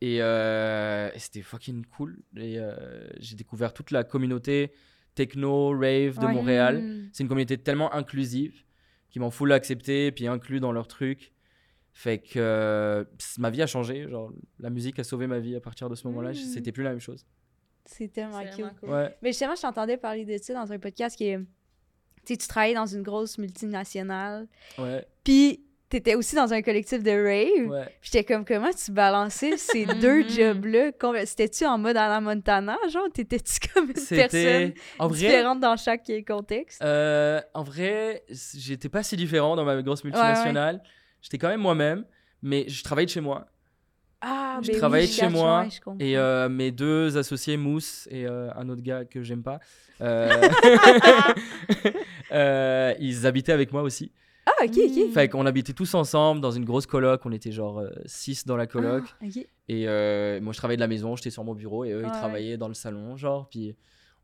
Et, et c'était fucking cool. Et j'ai découvert toute la communauté techno, rave de Ouais. Montréal. Hmm. C'est une communauté tellement inclusive qui m'en fout l'accepter puis inclus dans leur truc. Fait que euh, ma vie a changé. Genre, la musique a sauvé ma vie à partir de ce moment-là. Mm. C'était plus la même chose. C'est tellement vraiment cool. Ouais. Mais justement, je t'entendais parler de ça dans un podcast qui est. Tu sais, tu travaillais dans une grosse multinationale. Ouais. Puis, t'étais aussi dans un collectif de rave. Ouais. Puis j'étais comme, comment tu balançais ces deux Mhm. jobs-là? C'était-tu en mode à la Montana, genre? T'étais-tu comme une personne C'était. En vrai. différente dans chaque contexte? euh, en vrai, j'étais pas si différent dans ma grosse multinationale. J'étais quand même moi-même, mais je travaillais de chez moi. Ah, je ben oui, travaillais de chez moi ouais. Et euh, mes deux associés, Mousse et euh, un autre gars que j'aime pas, euh, ils habitaient avec moi aussi. Ah, ok, ok. Fait qu'on habitait tous ensemble dans une grosse coloc. On était genre 6 dans la coloc. Ah, ok. Et moi, je travaillais de la maison, j'étais sur mon bureau et eux, ils Ouais. travaillaient dans le salon, genre. Puis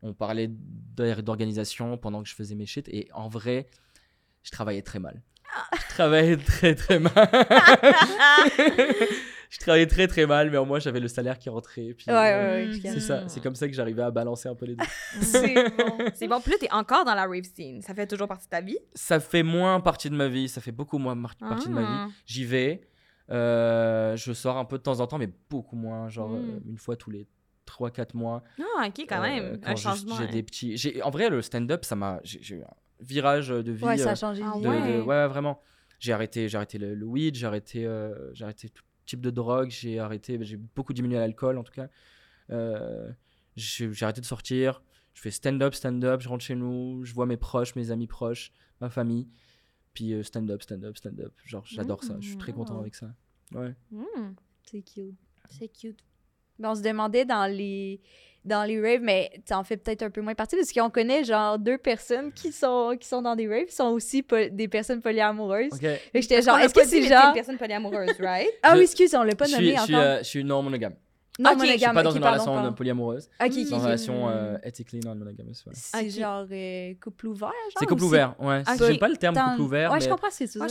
on parlait d'or- d'organisation pendant que je faisais mes shit. Et en vrai, je travaillais très mal. Je travaillais très très mal. je travaillais très très mal, mais au moins j'avais le salaire qui rentrait. Puis, Ouais, ouais, ouais. Mhm. je C'est ça, c'est comme ça que j'arrivais à balancer un peu les deux. C'est bon. C'est bon. Là, t'es encore dans la rave scene. Ça fait toujours partie de ta vie? ça fait moins partie de ma vie, ça fait beaucoup moins mar- partie de ma Ah. vie. J'y vais, euh, je sors un peu de temps en temps, mais beaucoup moins, genre Mm. euh, une fois tous les 3-4 mois. Ah, ok, quand Euh, même. quand un changement. J'ai hein. des petits. j'ai- En vrai, le stand-up, ça m'a. J'ai j'ai eu un virage de vie. Ouais, ça euh, a changé. Ah de ouais. de- ouais, vraiment. J'ai arrêté, j'ai arrêté le, le weed, j'ai arrêté, euh, j'ai arrêté tout type de drogue, j'ai arrêté, j'ai beaucoup diminué l'alcool en tout cas. Euh, j'ai j'ai arrêté de sortir. Je fais stand-up, stand-up, je rentre chez nous, je vois mes proches, mes amis proches, ma famille. Puis euh, stand-up, stand-up, stand-up. Genre, j'adore ça. Je suis très content Mm. avec ça. Ouais. Hmm. C'est cute. C'est cute. Mais on se demandait dans les dans les raves, mais tu en fais peut-être un peu moins partie parce qu'on connaît genre deux personnes qui sont qui sont dans des raves, qui sont aussi des personnes polyamoureuses. Ok. Fait que j'étais genre, est-ce que c'est genre une personne polyamoureuse, right? Ah Je- oui, excuse, on l'a pas Je nommé suis, je, suis, encore. euh, je suis non monogame. Non ok, je suis Je suis monogame. pas dans une pardon, relation pardon. polyamoureuse. Ok, ok, C'est une relation euh, ethically non monogamous. ouais. C'est genre euh, couple ouvert, genre C'est couple ou ouvert, ouais. J'aime pas le terme dans- couple ouvert, Ouais, mais, je comprends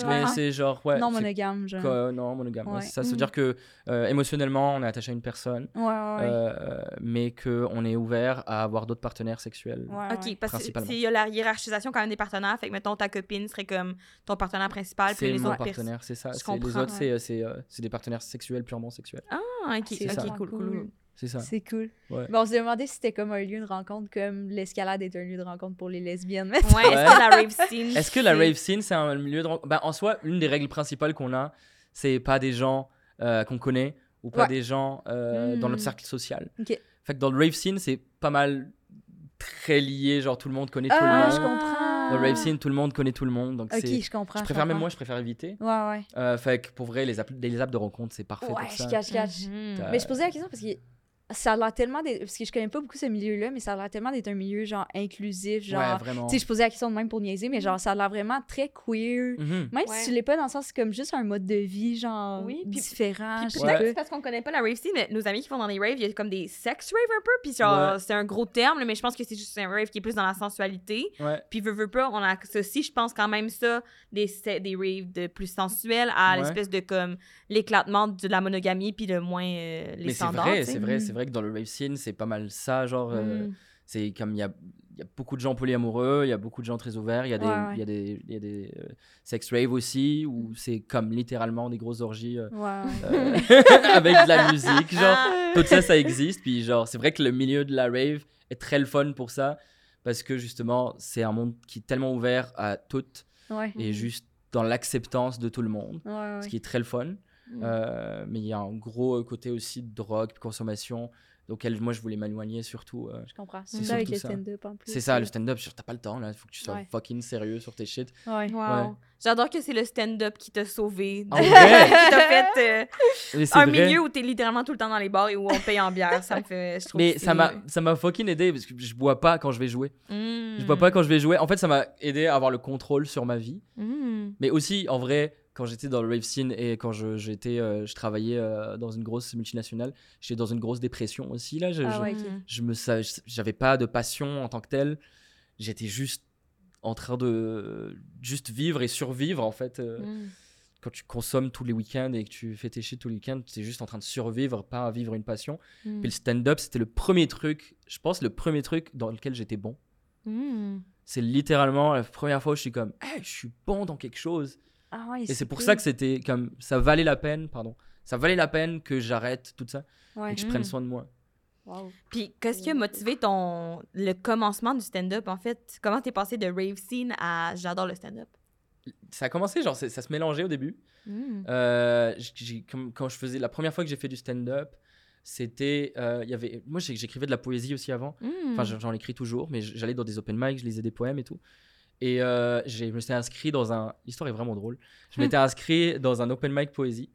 mais c'est genre, ouais. Non monogame, genre. quoi, non monogame. ouais, Ouais. c'est ça, ça veut Mm. dire que euh, émotionnellement, on est attaché à une personne, Ouais, ouais, ouais. euh, mais qu'on est ouvert à avoir d'autres partenaires sexuels. Ouais, ouais. Ok, parce s'il y a la hiérarchisation quand même des partenaires, fait que mettons ta copine serait comme ton partenaire principal, puis les autres personnes. partenaire, c'est ça. Les autres, c'est euh, euh, des partenaires sexuels, purement sexuels. Ah, ok, cool, cool, cool. cool. C'est ça. C'est cool. Ouais. Mais on se demandait si c'était comme un lieu de rencontre, comme l'escalade est un lieu de rencontre pour les lesbiennes. Ouais, est-ce que la rave scene. Est-ce que la c'est- rave scene, c'est un milieu de rencontre? Ben, En soi, une des règles principales qu'on a, c'est pas des gens euh, qu'on connaît ou pas Ouais. des gens euh, dans notre cercle social. Fait que dans le rave scene, c'est pas mal très lié, genre tout le monde connaît tout Ah, le je monde. comprends. Dans le rave scene, tout le monde connaît tout le monde. Donc Ok, je comprends. Je préfère même moi, je préfère éviter. Ouais, ouais. Euh, fait que pour vrai, les apps, les apps de rencontre, c'est parfait Ouais, pour je ça. cache, cache. Mhm. Mais je posais la question parce que ça a l'air tellement d'être- parce que je connais pas beaucoup ce milieu-là, mais ça a l'air tellement d'être un milieu genre inclusif, genre ouais, vraiment. tu sais je posais la question de même pour niaiser, mais genre ça a l'air vraiment très queer. Mhm. Même Ouais. si tu l'es pas dans le sens c'est comme juste un mode de vie genre Oui, puis- différent, Puis je sais peut-être c'est parce qu'on connaît pas la rave scene, mais nos amis qui font dans les raves, il y a comme des sex raves un peu, puis genre, Ouais. c'est un gros terme, là, mais je pense que c'est juste un rave qui est plus dans la sensualité. Puis veux, veux pas, on associe, je pense quand même ça, des, des raves de plus sensuels à Ouais. l'espèce de comme l'éclatement de la monogamie, puis de moins euh, les Mais c'est standards. vrai, tu sais. c'est vrai. C'est vrai que dans le rave scene, c'est pas mal ça, genre. euh, Mm. C'est comme il y a, il y a beaucoup de gens polyamoureux, il y a beaucoup de gens très ouverts, il y a des, Ouais, y a des, y a des euh, sex raves aussi, où c'est comme littéralement des grosses orgies euh, Ouais, avec de la musique, genre. Tout ça, ça existe. Puis genre, c'est vrai que le milieu de la rave est très le fun pour ça, parce que justement, c'est un monde qui est tellement ouvert à toutes et juste dans l'acceptance de tout le monde, ce qui est très le fun. Mm. Euh, mais il y a un gros côté aussi de drogue, de consommation, auquel moi je voulais m'éloigner surtout. euh, Je comprends. c'est ça avec stand-up en plus. c'est ça, le stand-up, t'as pas le temps là, il faut que tu sois Ouais. fucking sérieux sur tes shit. Ouais. Wow. Ouais. J'adore que c'est le stand-up qui t'a sauvé. En qui vrai? t'a fait euh, un vrai. milieu où t'es littéralement tout le temps dans les bars et où on paye en bière. Ça me fait. Je trouve Mais ça m'a, ça m'a fucking aidé parce que je bois pas quand je vais jouer. Mm. Je bois pas quand je vais jouer. En fait, ça m'a aidé à avoir le contrôle sur ma vie. Mm. Mais aussi, en vrai, quand j'étais dans le rave scene et quand je, j'étais, euh, je travaillais euh, dans une grosse multinationale, j'étais dans une grosse dépression aussi. Là, je, Ah je- ouais, ok. Mm. je me sa- j'avais pas de passion en tant que telle. J'étais juste en train de juste vivre et survivre en fait. euh, Mm. Quand tu consommes tous les week-ends et que tu fais tes shit tous les week-ends, tu es juste en train de survivre, pas à vivre une passion. Mm. Puis le stand-up, c'était le premier truc, je pense, le premier truc dans lequel j'étais bon. Mm. C'est littéralement la première fois où je suis comme, hey, je suis bon dans quelque chose. Ah ouais, Et c'est pour ça que c'était comme, ça valait la peine, pardon, ça valait la peine que j'arrête tout ça Ouais. et que je Mm. prenne soin de moi. Wow. Puis, qu'est-ce qui a motivé ton le commencement du stand-up en fait? Comment t'es passé de rave scene à j'adore le stand-up? Ça a commencé, genre, ça se mélangeait au début. Mm. Euh, comme- quand je faisais la première fois que j'ai fait du stand-up, c'était, euh, il y avait, moi j'écrivais de la poésie aussi avant. Mm. Enfin, j'en écris toujours, mais j'allais dans des open mic, je lisais des poèmes et tout. Et euh, j'ai- je me suis inscrit dans un. L'histoire est vraiment drôle. Je m'étais inscrit dans un open mic poésie.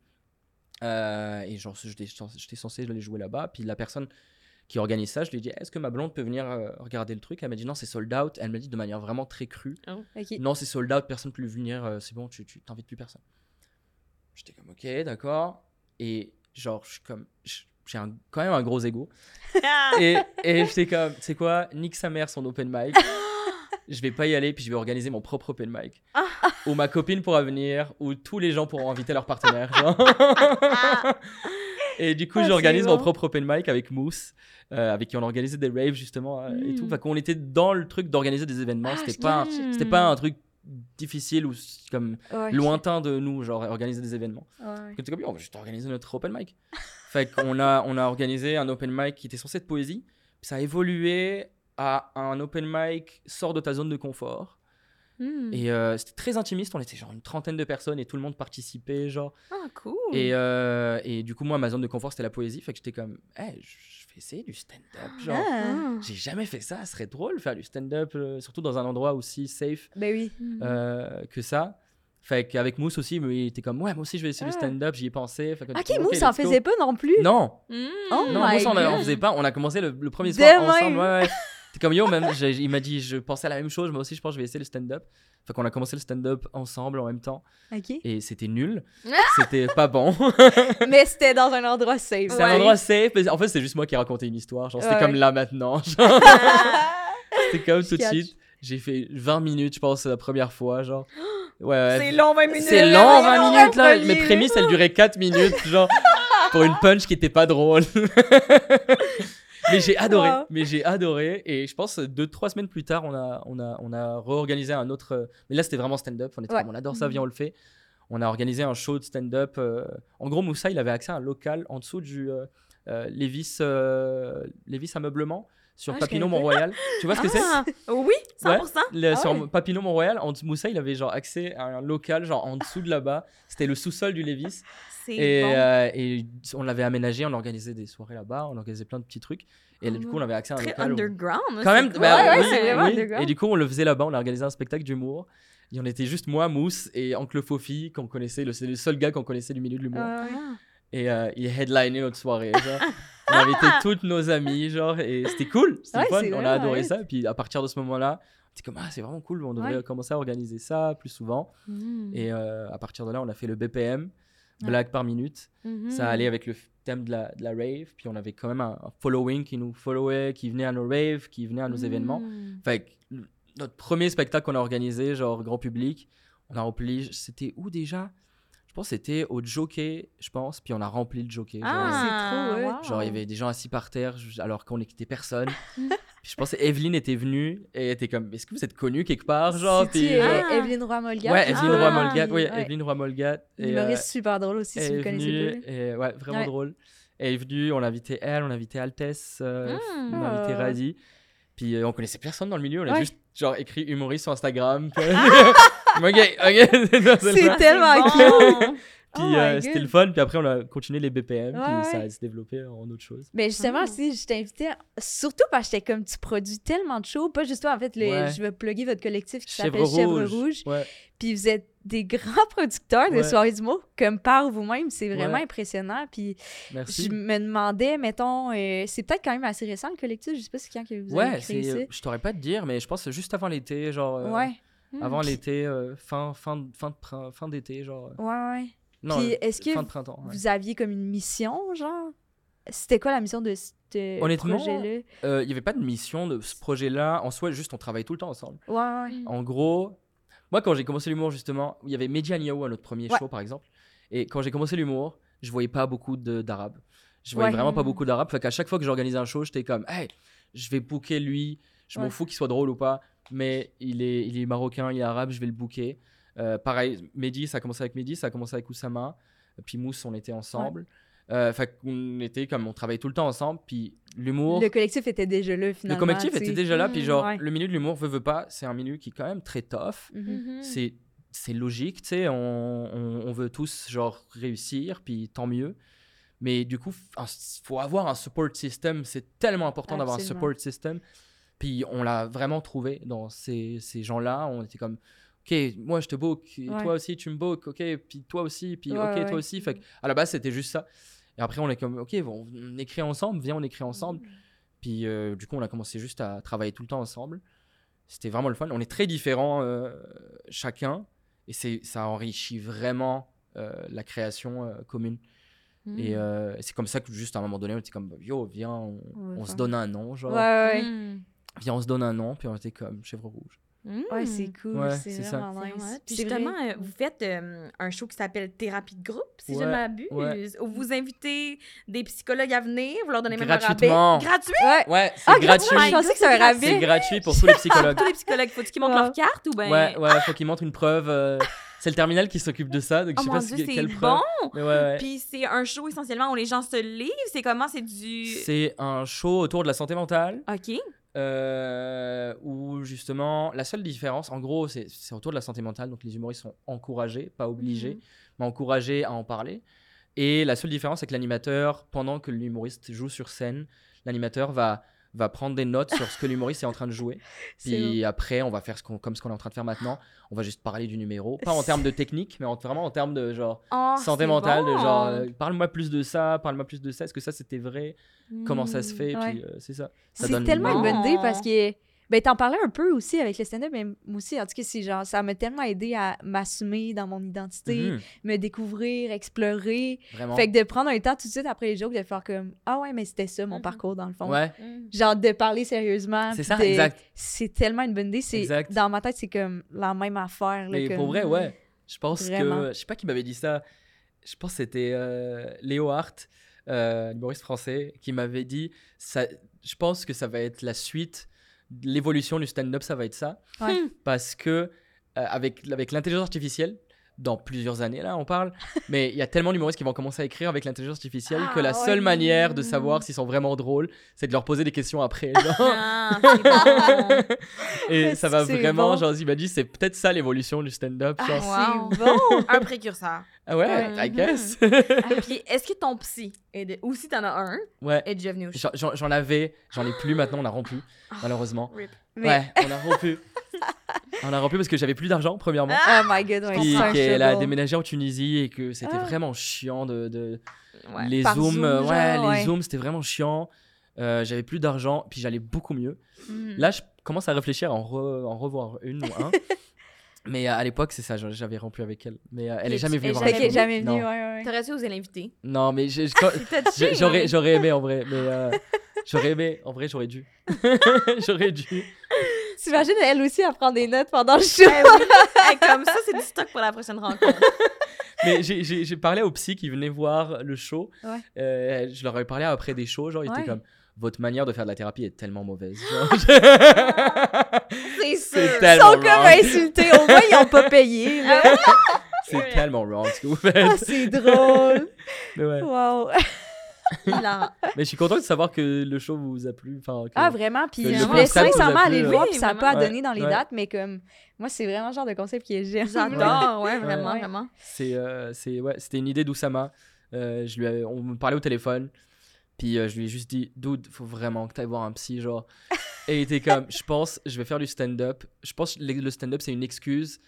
Euh, et genre, j'étais censé aller jouer là-bas. Puis la personne qui organise ça, je lui ai dit Est-ce que ma blonde peut venir euh, regarder le truc? Elle m'a dit Non, c'est sold out. Elle m'a dit de manière vraiment très crue Ok. Non, c'est sold out, personne ne peut venir, euh, c'est bon, tu tu- t'invites plus personne. J'étais comme Ok, d'accord. Et genre, je suis comme. je- J'ai quand même un gros ego. Ah! Et, et j'étais comme, tu sais quoi, nique sa mère son open mic. je vais pas y aller, puis je vais organiser mon propre open mic. où ma copine pourra venir, où tous les gens pourront inviter leurs partenaires. et du coup, Ah, j'organise mon propre open mic avec Mousse, euh, avec qui on organisait des raves justement euh, et tout. Mm. Qu'on était dans le truc d'organiser des événements. Ah, c'était pas, c'était pas un truc difficile ou comme Ouais. lointain de nous, genre organiser des événements. Ouais. T'es comme, on va juste organiser notre open mic. fait qu'on a, on a organisé un open mic qui était censé être poésie. Ça a évolué à un open mic sort de ta zone de confort. Mm. Et euh, c'était très intimiste. On était genre une trentaine de personnes et tout le monde participait, genre. Ah, cool. Et, euh, et du coup, moi, ma zone de confort, c'était la poésie. Fait que j'étais comme, hey, je vais essayer du stand-up. Genre, Ah. J'ai jamais fait ça. Ce serait drôle de faire du stand-up, euh, surtout dans un endroit aussi safe Ben oui. Que ça. Fait qu'avec Mousse aussi, mais il était comme, ouais, moi aussi je vais essayer le Ah. stand-up, j'y ai pensé. Fait que, Ok, Mousse, let's en faisait pas non plus? Non, Mm. Oh non, my Mousse, on, faisait pas. On a commencé le, le premier soir même. ensemble. Ouais, ouais. T'es comme yo, même. j'ai- il m'a dit, je pensais à la même chose. Moi aussi, je pense que je vais essayer le stand-up. Fait qu'on a commencé le stand-up ensemble en même temps. Ok. Et c'était nul. c'était pas bon. Mais c'était dans un endroit safe. C'est un endroit safe. mais En fait, c'est juste moi qui racontais une histoire. Genre, c'était Ouais. comme là maintenant. Genre, c'était comme tout de Catch. suite. J'ai fait 20 minutes, je pense, la première fois. Genre, ouais, ouais. C'est long, 20 minutes. C'est ouais, 20 long, minutes là. Mes prémices, elles duraient 4 minutes, genre, pour une punch qui était pas drôle. Mais j'ai adoré, Wow. mais j'ai adoré. Et je pense, deux, trois semaines plus tard, on a, on a, on a réorganisé un autre. Mais là, c'était vraiment stand-up. On était Ouais. comme, on adore ça, viens, on le fait. On a organisé un show de stand-up. euh, En gros, Moussa, il avait accès à un local en dessous du euh, euh, Lévis, euh, Lévis Ameublement sur Ah, Papineau Mont-Royal. tu vois ce que c'est? Ah, oui, 100%. le- Ah sur ouais. Papineau Mont-Royal, en dessous- Moussa, il avait genre accès à un local genre en dessous de là-bas. C'était le sous-sol du Lévis. Et, bon. euh, et on l'avait aménagé, on organisait des soirées là-bas, on organisait plein de petits trucs. Et Oh du coup, on avait accès à un Très local. où- underground. hein, Quand même, cool. bah, Ouais, ouais, oui, oui. underground. Et du coup, on le faisait là-bas, on a organisé un spectacle d'humour. Et on était juste moi, Mousse et Oncle Fofi, qu'on connaissait. le- C'est le seul gars qu'on connaissait du milieu de l'humour. Ouais. Ah. Et euh, il headlinait notre soirée. Genre. on a invité toutes nos amies, genre, et c'était cool, c'était Ouais, fun, on a adoré ça. Puis à partir de ce moment-là, c'était comme, ah, c'est vraiment cool, on devrait Ouais. commencer à organiser ça plus souvent. Mm. Et euh, à partir de là, on a fait le BPM, blague par minute. Mhm. Ça allait avec le thème de la, de la rave. Puis on avait quand même un, un following qui nous followait, qui venait à nos raves, qui venait à nos événements. Mm. Que l- notre premier spectacle qu'on a organisé, genre grand public, on a rempli. C'était où déjà? Pense que c'était au Jockey, je pense. Puis on a rempli le Jockey. genre, Ah, C'est trop, ouais. wow. Genre, il y avait des gens assis par terre alors qu'on n'était personne. Puis je pense que Evelyne était venue et était comme Est-ce que vous êtes connue quelque part genre, Puis, euh, Ah. Evelyne Roy-Molgat. Ouais, qui Evelyne Roy Roy-Molgat. Oui, ouais. Evelyne Roy-Molgat. et, euh, Humoriste super drôle aussi, si vous connaissez pas. et ouais, vraiment Ouais. drôle. Elle est venue, on a invité elle, on a invité Altesse, euh, Mm. on a invité Ah. Radi. Puis euh, on connaissait personne dans le milieu, on a Ouais. juste genre écrit humoriste sur Instagram. ok, ok. C'est tellement! Puis Oh my euh, c'était le fun, puis après on a continué les BPM, Ouais, puis ça ouais. a se développé en autre chose. Mais justement, Ah. si je t'invitais, surtout parce que j'étais comme tu produis tellement de shows, pas juste toi, en fait, le- Ouais. je vais plugger votre collectif qui s'appelle Chèvre Rouge. Rouge. Ouais. Puis vous êtes des grands producteurs de Ouais. soirées d'humour, comme par vous-même. C'est vraiment Ouais. impressionnant. Puis Merci. je me demandais, mettons, euh, c'est peut-être quand même assez récent le collectif. Je sais pas si c'est quand que vous Ouais, avez créé c'est, je t'aurais pas te dire, mais je pense que juste avant l'été, genre. ça. euh, Ouais, Avant l'été, euh, fin, fin, fin, de fin d'été, genre. euh, ouais, ouais. Non, Puis euh, est-ce que fin de printemps. ouais. Vous aviez comme une mission, genre? C'était quoi la mission de ce Honnêtement, projet-là? Euh, Il y avait pas de mission de ce projet-là. En soi, juste on travaille tout le temps ensemble. Ouais, ouais. En gros, moi, quand j'ai commencé l'humour, justement, il y avait Mehdi Niaou à notre premier Ouais. show, par exemple. Et quand j'ai commencé l'humour, je voyais pas beaucoup d'arabes. Je voyais vraiment pas beaucoup d'arabes. Fait qu'à chaque fois que j'organisais un show, j'étais comme, hey, je vais booker lui. Je m'en fous qu'il soit drôle ou pas, mais il est, il est marocain, il est arabe, je vais le booker. Euh, pareil, Mehdi, ça a commencé avec Mehdi, ça a commencé avec Oussama. Puis Mousse, on était ensemble. Euh, fait qu'on était comme, on travaillait tout le temps ensemble. Puis l'humour. Le collectif était déjà là, Le finalement. collectif tu sais. était déjà là, puis Mm, genre, ouais. le milieu de l'humour, veut, veut pas, c'est un milieu qui est quand même très tough. Mhm. Mhm. C'est c'est logique, tu sais, on, on, on veut tous, genre, réussir, puis tant mieux. Mais du coup, il faut avoir un support system, c'est tellement important d'avoir un support system. Puis on l'a vraiment trouvé dans ces, ces gens-là, on était comme, ok, moi je te book, et Ouais. toi aussi tu me book, ok, puis toi aussi, puis Ouais, ok, ouais, toi ouais. aussi. Fait que, à la base, c'était juste ça. Et après, on est comme, ok, bon, on écrit ensemble, viens, on écrit ensemble. Puis euh, du coup, on a commencé juste à travailler tout le temps ensemble. C'était vraiment le fun. On est très différents euh, chacun. Et c'est, ça enrichit vraiment euh, la création euh, commune. Mm. Et euh, c'est comme ça que juste à un moment donné, on était comme, yo, viens, on, On va on se donne un nom. Genre, Ouais, viens, on se donne un nom. Puis on était comme Chèvre Rouge. Mm. Ouais, c'est cool. Ouais, c'est c'est ça. vraiment C'est nice. Puis C'est justement, vrai. euh, vous faites euh, un show qui s'appelle Thérapie de groupe, si je Ouais, ne m'abuse. ouais. Où vous invitez des psychologues à venir, vous leur donnez même un rabais. Gratuitement. Gratuit? Ouais. Ouais, c'est Ah, gratuit. Je pensais que c'était un gratuit. C'est rabais. gratuit pour tous les psychologues. Tous les psychologues, faut-tu qu'ils montrent Ouais. leur carte ou ben? Ouais, ouais, faut qu'ils montrent une preuve. euh, c'est le terminal qui s'occupe de ça. Donc Oh je sais mon pas dieu, si- c'est quelle bon! preuve. Mais ouais, ouais. Puis c'est un show essentiellement où les gens se livrent. C'est comment? C'est du... C'est un show autour de la santé mentale. OK. Euh, où justement la seule différence, en gros, c'est c'est autour de la santé mentale, donc les humoristes sont encouragés, pas obligés, Mhm. mais encouragés à en parler. Et la seule différence, c'est que l'animateur, pendant que l'humoriste joue sur scène, l'animateur va va prendre des notes sur ce que l'humoriste est en train de jouer. Puis après, on va faire ce qu'on, comme ce qu'on est en train de faire maintenant. On va juste parler du numéro. Pas en termes de technique, mais en- vraiment en termes de genre Oh, santé mentale. De genre, euh, parle-moi plus de ça, parle-moi plus de ça. Est-ce que ça c'était vrai? Comment ça se fait? Ouais. Puis euh, c'est ça. Ça C'est donne tellement une bon. bonne idée parce que. Ben, t'en parlais un peu aussi avec le stand-up, mais moi aussi, en tout cas, c'est genre, ça m'a tellement aidé à m'assumer dans mon identité, Mhm, me découvrir, explorer. Vraiment. Fait que de prendre un temps tout de suite après les jokes, de faire comme, ah ouais, mais c'était ça mon Mhm. parcours dans le fond. Ouais, Mm. Genre de parler sérieusement. c'est ça, de- exact. C'est tellement une bonne idée. C'est, Exact. dans ma tête, c'est comme la même affaire. Là, Mais comme- pour vrai, ouais. Je pense Vraiment. que. Je sais pas qui m'avait dit ça. Je pense que c'était euh, Léo Hart, euh, humoriste français, qui m'avait dit ça, Je pense que ça va être la suite. L'évolution du stand-up, ça va être ça. Ouais. Parce que, euh, avec, avec l'intelligence artificielle, dans plusieurs années, là, on parle, mais il y a tellement d'humoristes qui vont commencer à écrire avec l'intelligence artificielle que la Ah, seule manière de savoir s'ils sont vraiment drôles, c'est de leur poser des questions après. genre. Ah. Et ça va vraiment, bon. genre, dit, c'est peut-être ça l'évolution du stand-up. Ah, Wow. bon! Un précurseur. Ah ouais. I guess. Puis, est-ce que ton psy, est de... ou si t'en as un, ouais. est déjà venu au? J'en- avais, j'en ai plus maintenant, on a rompu, malheureusement. Rip. Mais- Ouais, on a rompu. on a rompu parce que j'avais plus d'argent, premièrement. Oh my god, ouais, Puis c'est qu'elle a déménagé en Tunisie et que c'était Ah. vraiment chiant de. de- Ouais. les zooms, Zoom, ouais, les ouais. zooms, c'était vraiment chiant. Euh, j'avais plus d'argent, puis j'allais beaucoup mieux. Mm. Là, je commence à réfléchir à en, re- en revoir une ou un. Mais euh, à l'époque, c'est ça, j'avais rompu avec elle. Mais euh, elle est jamais venue voir qu'elle est jamais venue, Non. ouais, ouais. T'aurais-tu osé l'inviter? Non, mais quand- j'ai- j'aurais j'aurais aimé en vrai, mais euh, j'aurais aimé, en vrai, j'aurais dû. j'aurais dû. T'imagines, elle aussi, à prendre des notes pendant le show? Ben oui. Hey, comme ça, c'est du stock pour la prochaine rencontre. Mais j'ai- parlé aux psy qui venaient voir le show. Ouais. Euh, je leur avais parlé après des shows, genre, ils Ouais. étaient comme votre manière de faire de la thérapie est tellement mauvaise. Genre, C'est sûr. Ils tellement sont comme insultés. Au moins, ils ont pas payé. C'est tellement wrong ce que vous faites. Ah, c'est drôle. Mais, ouais. Wow. Hilarant. Mais je suis content de savoir que le show vous a plu. Que- Ah, vraiment? Puis je voulais sincèrement aller le voir, Oui, puis ça n'a pas Ouais, donner dans les ouais. dates, mais comme, moi, c'est vraiment le genre de concept que j'aime. J'adore, ouais, vraiment, Ouais. vraiment. C'est, euh, c'est, ouais, c'était une idée d'Oussama. Euh, je lui avais- on me parlait au téléphone. Puis euh, je lui ai juste dit, dude, faut vraiment que tu ailles voir un psy, genre. Et il était comme, je pense, je vais faire du stand-up. Je pense que le stand-up, c'est une excuse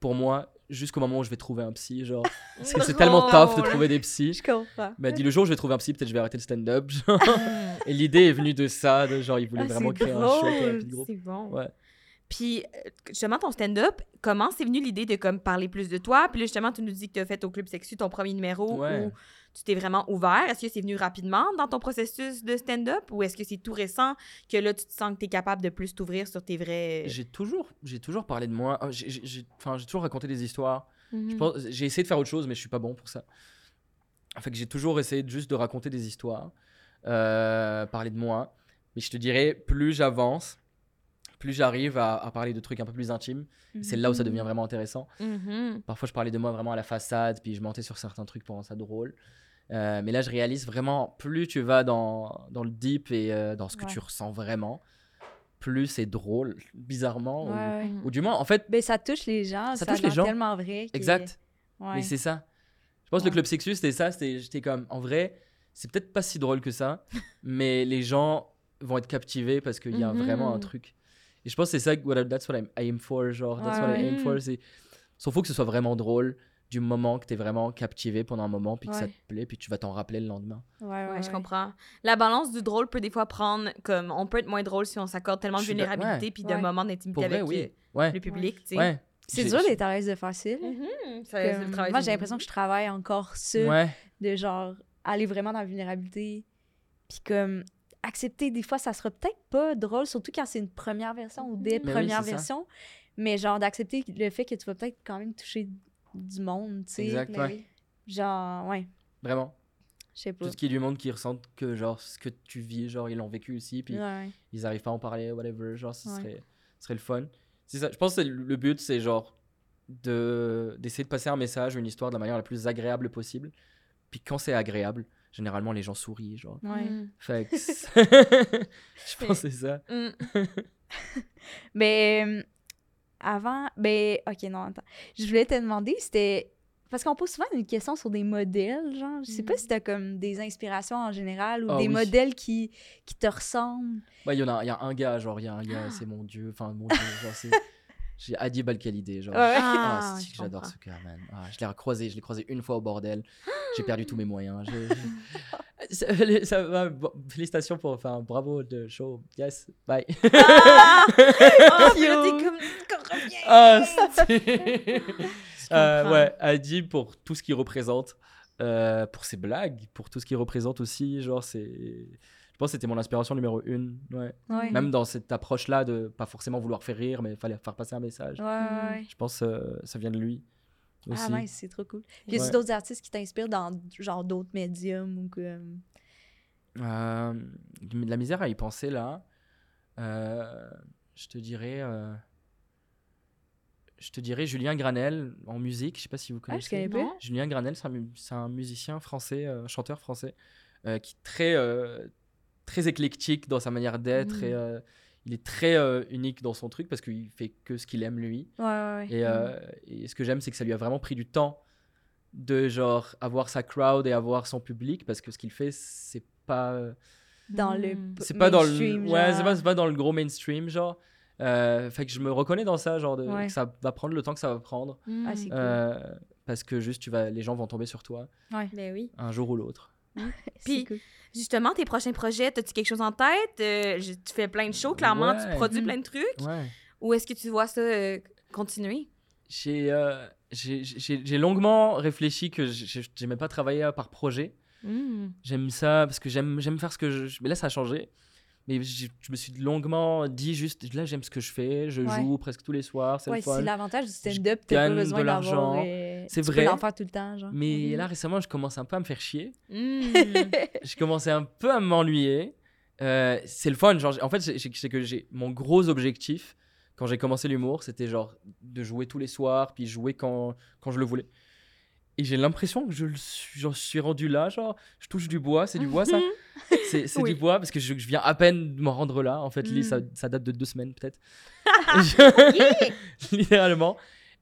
pour moi jusqu'au moment où je vais trouver un psy, genre. Parce que c'est tellement tough de trouver des psys. Je comprends. M'a dit, le jour où je vais trouver un psy, peut-être je vais arrêter le stand-up. Et l'idée est venue de ça, de genre, il voulait Ah, vraiment créer un show drôle. thérapie de groupe. C'est bon. Ouais. Puis, euh, justement, ton stand-up, comment c'est venu l'idée de comme parler plus de toi? Puis là, justement, tu nous dis que tu as fait au Club Sexu ton premier numéro Ouais. où tu t'es vraiment ouvert. Est-ce que c'est venu rapidement dans ton processus de stand-up ou est-ce que c'est tout récent que là, tu te sens que tu es capable de plus t'ouvrir sur tes vrais. J'ai toujours, j'ai toujours parlé de moi. Oh, J'ai, toujours raconté des histoires. Mhm. J'ai essayé de faire autre chose, mais je suis pas bon pour ça. Fait que j'ai toujours essayé juste de raconter des histoires, euh, parler de moi. Mais je te dirais, plus j'avance, plus j'arrive à, à parler de trucs un peu plus intimes. C'est là où ça devient vraiment intéressant. Mhm. Parfois, je parlais de moi vraiment à la façade, puis je mentais sur certains trucs pour rendre ça drôle. Euh, mais là, je réalise vraiment, plus tu vas dans, dans le deep et euh, dans ce que Ouais. tu ressens vraiment, plus c'est drôle, bizarrement. ou- Ouais, ouais. Mhm. Ou, du moins, en fait, Ben, ça touche les gens. Ça Ça, touche les gens. tellement vrai. exact. Ouais. Mais c'est ça. Je pense que le club sexu, c'était ça. C'était, j'étais comme, en vrai, c'est peut-être pas si drôle que ça, mais les gens vont être captivés parce qu'il y a Mhm. vraiment un truc. Et je pense que c'est ça, what I- that's what I'm aim for, genre, that's what I aim for. C'est, sauf faut que ce soit vraiment drôle du moment que t'es vraiment captivé pendant un moment, puis que ça te plaît, puis tu vas t'en rappeler le lendemain. Ouais, ouais, Ouais, je comprends. La balance du drôle peut des fois prendre comme on peut être moins drôle si on s'accorde tellement de vulnérabilité ouais. puis de Ouais. moments d'intimité avec oui. euh, Ouais. le public, tu sais. Ouais. C'est dur d'être à l'aise de faire ça. là. Mhm. Ça- Comme- c'est le travail moi, j'ai l'impression que je travaille encore ça, Ouais. de genre aller vraiment dans la vulnérabilité. Puis comme accepter, des fois, ça sera peut-être pas drôle, surtout quand c'est une première version ou des Mais oui, premières ça. versions. Mais genre d'accepter le fait que tu vas peut-être quand même toucher du monde, tu sais. Exact, ouais. oui. Genre, ouais, Vraiment. je sais pas. Tout ce qui est du monde qui ressentent que, genre, ce que tu vis, genre, ils l'ont vécu aussi, puis Ouais, ils arrivent pas à en parler, whatever, genre, ce Ouais. serait, serait le fun. C'est ça, je pense que le le but, c'est genre de d'essayer de passer un message ou une histoire de la manière la plus agréable possible. Puis quand c'est agréable, généralement les gens sourient, genre. Ouais. Mhm. Fait que je pense c'est ça. Mhm. Mais euh, avant, ben, ok, non, attends. Je voulais te demander, c'était Parce qu'on pose souvent une question sur des modèles, genre. Je sais pas Mhm. si t'as comme des inspirations en général ou Ah des oui. modèles qui, qui te ressemblent. Ouais, il y en a, il y a un gars, genre, il y a un gars, Ah. c'est mon dieu. Enfin, mon dieu, genre, c'est. J'ai Adib Al-Khalidé, genre. Ouais. Ah, Ah, c'est je que j'adore ce gars, man. Ah, je l'ai recroisé, je l'ai croisé une fois au bordel. J'ai perdu tous mes moyens. Je- ça, va, bon, félicitations pour, enfin, bravo de show. Yes, bye. Ah! Oh, comme. Ah, Euh, ouais, Adib pour tout ce qu'il représente, euh, pour ses blagues, pour tout ce qu'il représente aussi. Genre, c'est. Je pense que c'était mon inspiration numéro une. Ouais. Ouais. Même dans cette approche-là de pas forcément vouloir faire rire, mais il fallait faire passer un message. Ouais, ouais, ouais. Je pense que ça vient de lui. Aussi. Ah, nice, c'est trop cool. Y a Ouais. d'autres artistes qui t'inspirent dans genre d'autres médiums ou comme. Euh, de la misère à y penser là. Euh, je te dirais. euh, je te dirais Julien Granel en musique. Je sais pas si vous Ah, je connaissez. connais. Julien Granel, c'est un, un musicien français, euh, chanteur français, euh, qui est très, euh, très éclectique dans sa manière d'être Mm. et euh, il est très euh, unique dans son truc parce qu'il fait que ce qu'il aime lui. Ouais, ouais, ouais. Et, euh, et ce que j'aime, c'est que ça lui a vraiment pris du temps de genre avoir sa crowd et avoir son public parce que ce qu'il fait, c'est pas, euh, Dans le. Mm. c'est pas dans le, mainstream, ouais, c'est genre. pas, c'est pas dans le gros mainstream genre. Euh, fait que je me reconnais dans ça, genre de, Ouais. que ça va prendre le temps que ça va prendre Mm. Ah, cool. euh, parce que juste tu vas, les gens vont tomber sur toi Ben oui. un jour ou l'autre. C'est Puis- cool. Justement, tes prochains projets, as-tu quelque chose en tête? Euh, je- tu fais plein de shows, clairement, Ouais. tu produis Mm. plein de trucs. Ouais. Ou est-ce que tu vois ça euh, continuer? J'ai euh, j'ai- longuement réfléchi que j'ai- j'aimais pas travailler par projet. Mm. J'aime ça parce que j'aime j'aime faire ce que je. Mais là, ça a changé. Mais je me suis longuement dit juste là, j'aime ce que je fais. Je Ouais. joue presque tous les soirs. C'est Ouais, c'est l'avantage du stand-up, t'as pas besoin de l'argent. C'est tu vrai. peux l'en faire tout le temps, genre. Mais là, récemment, je commence un peu à me faire chier. Mm. je commençais un peu à m'ennuyer. Euh, c'est le fun. Genre, en fait, c'est que j'ai mon gros objectif quand j'ai commencé l'humour, c'était genre de jouer tous les soirs, puis jouer quand, quand je le voulais. Et j'ai l'impression que je j'en suis rendu là, genre, je touche du bois, c'est du bois ça? C'est Oui. du bois parce que je, je viens à peine de m'en rendre là. En fait, Mm. ça, ça date de deux semaines peut-être. Littéralement.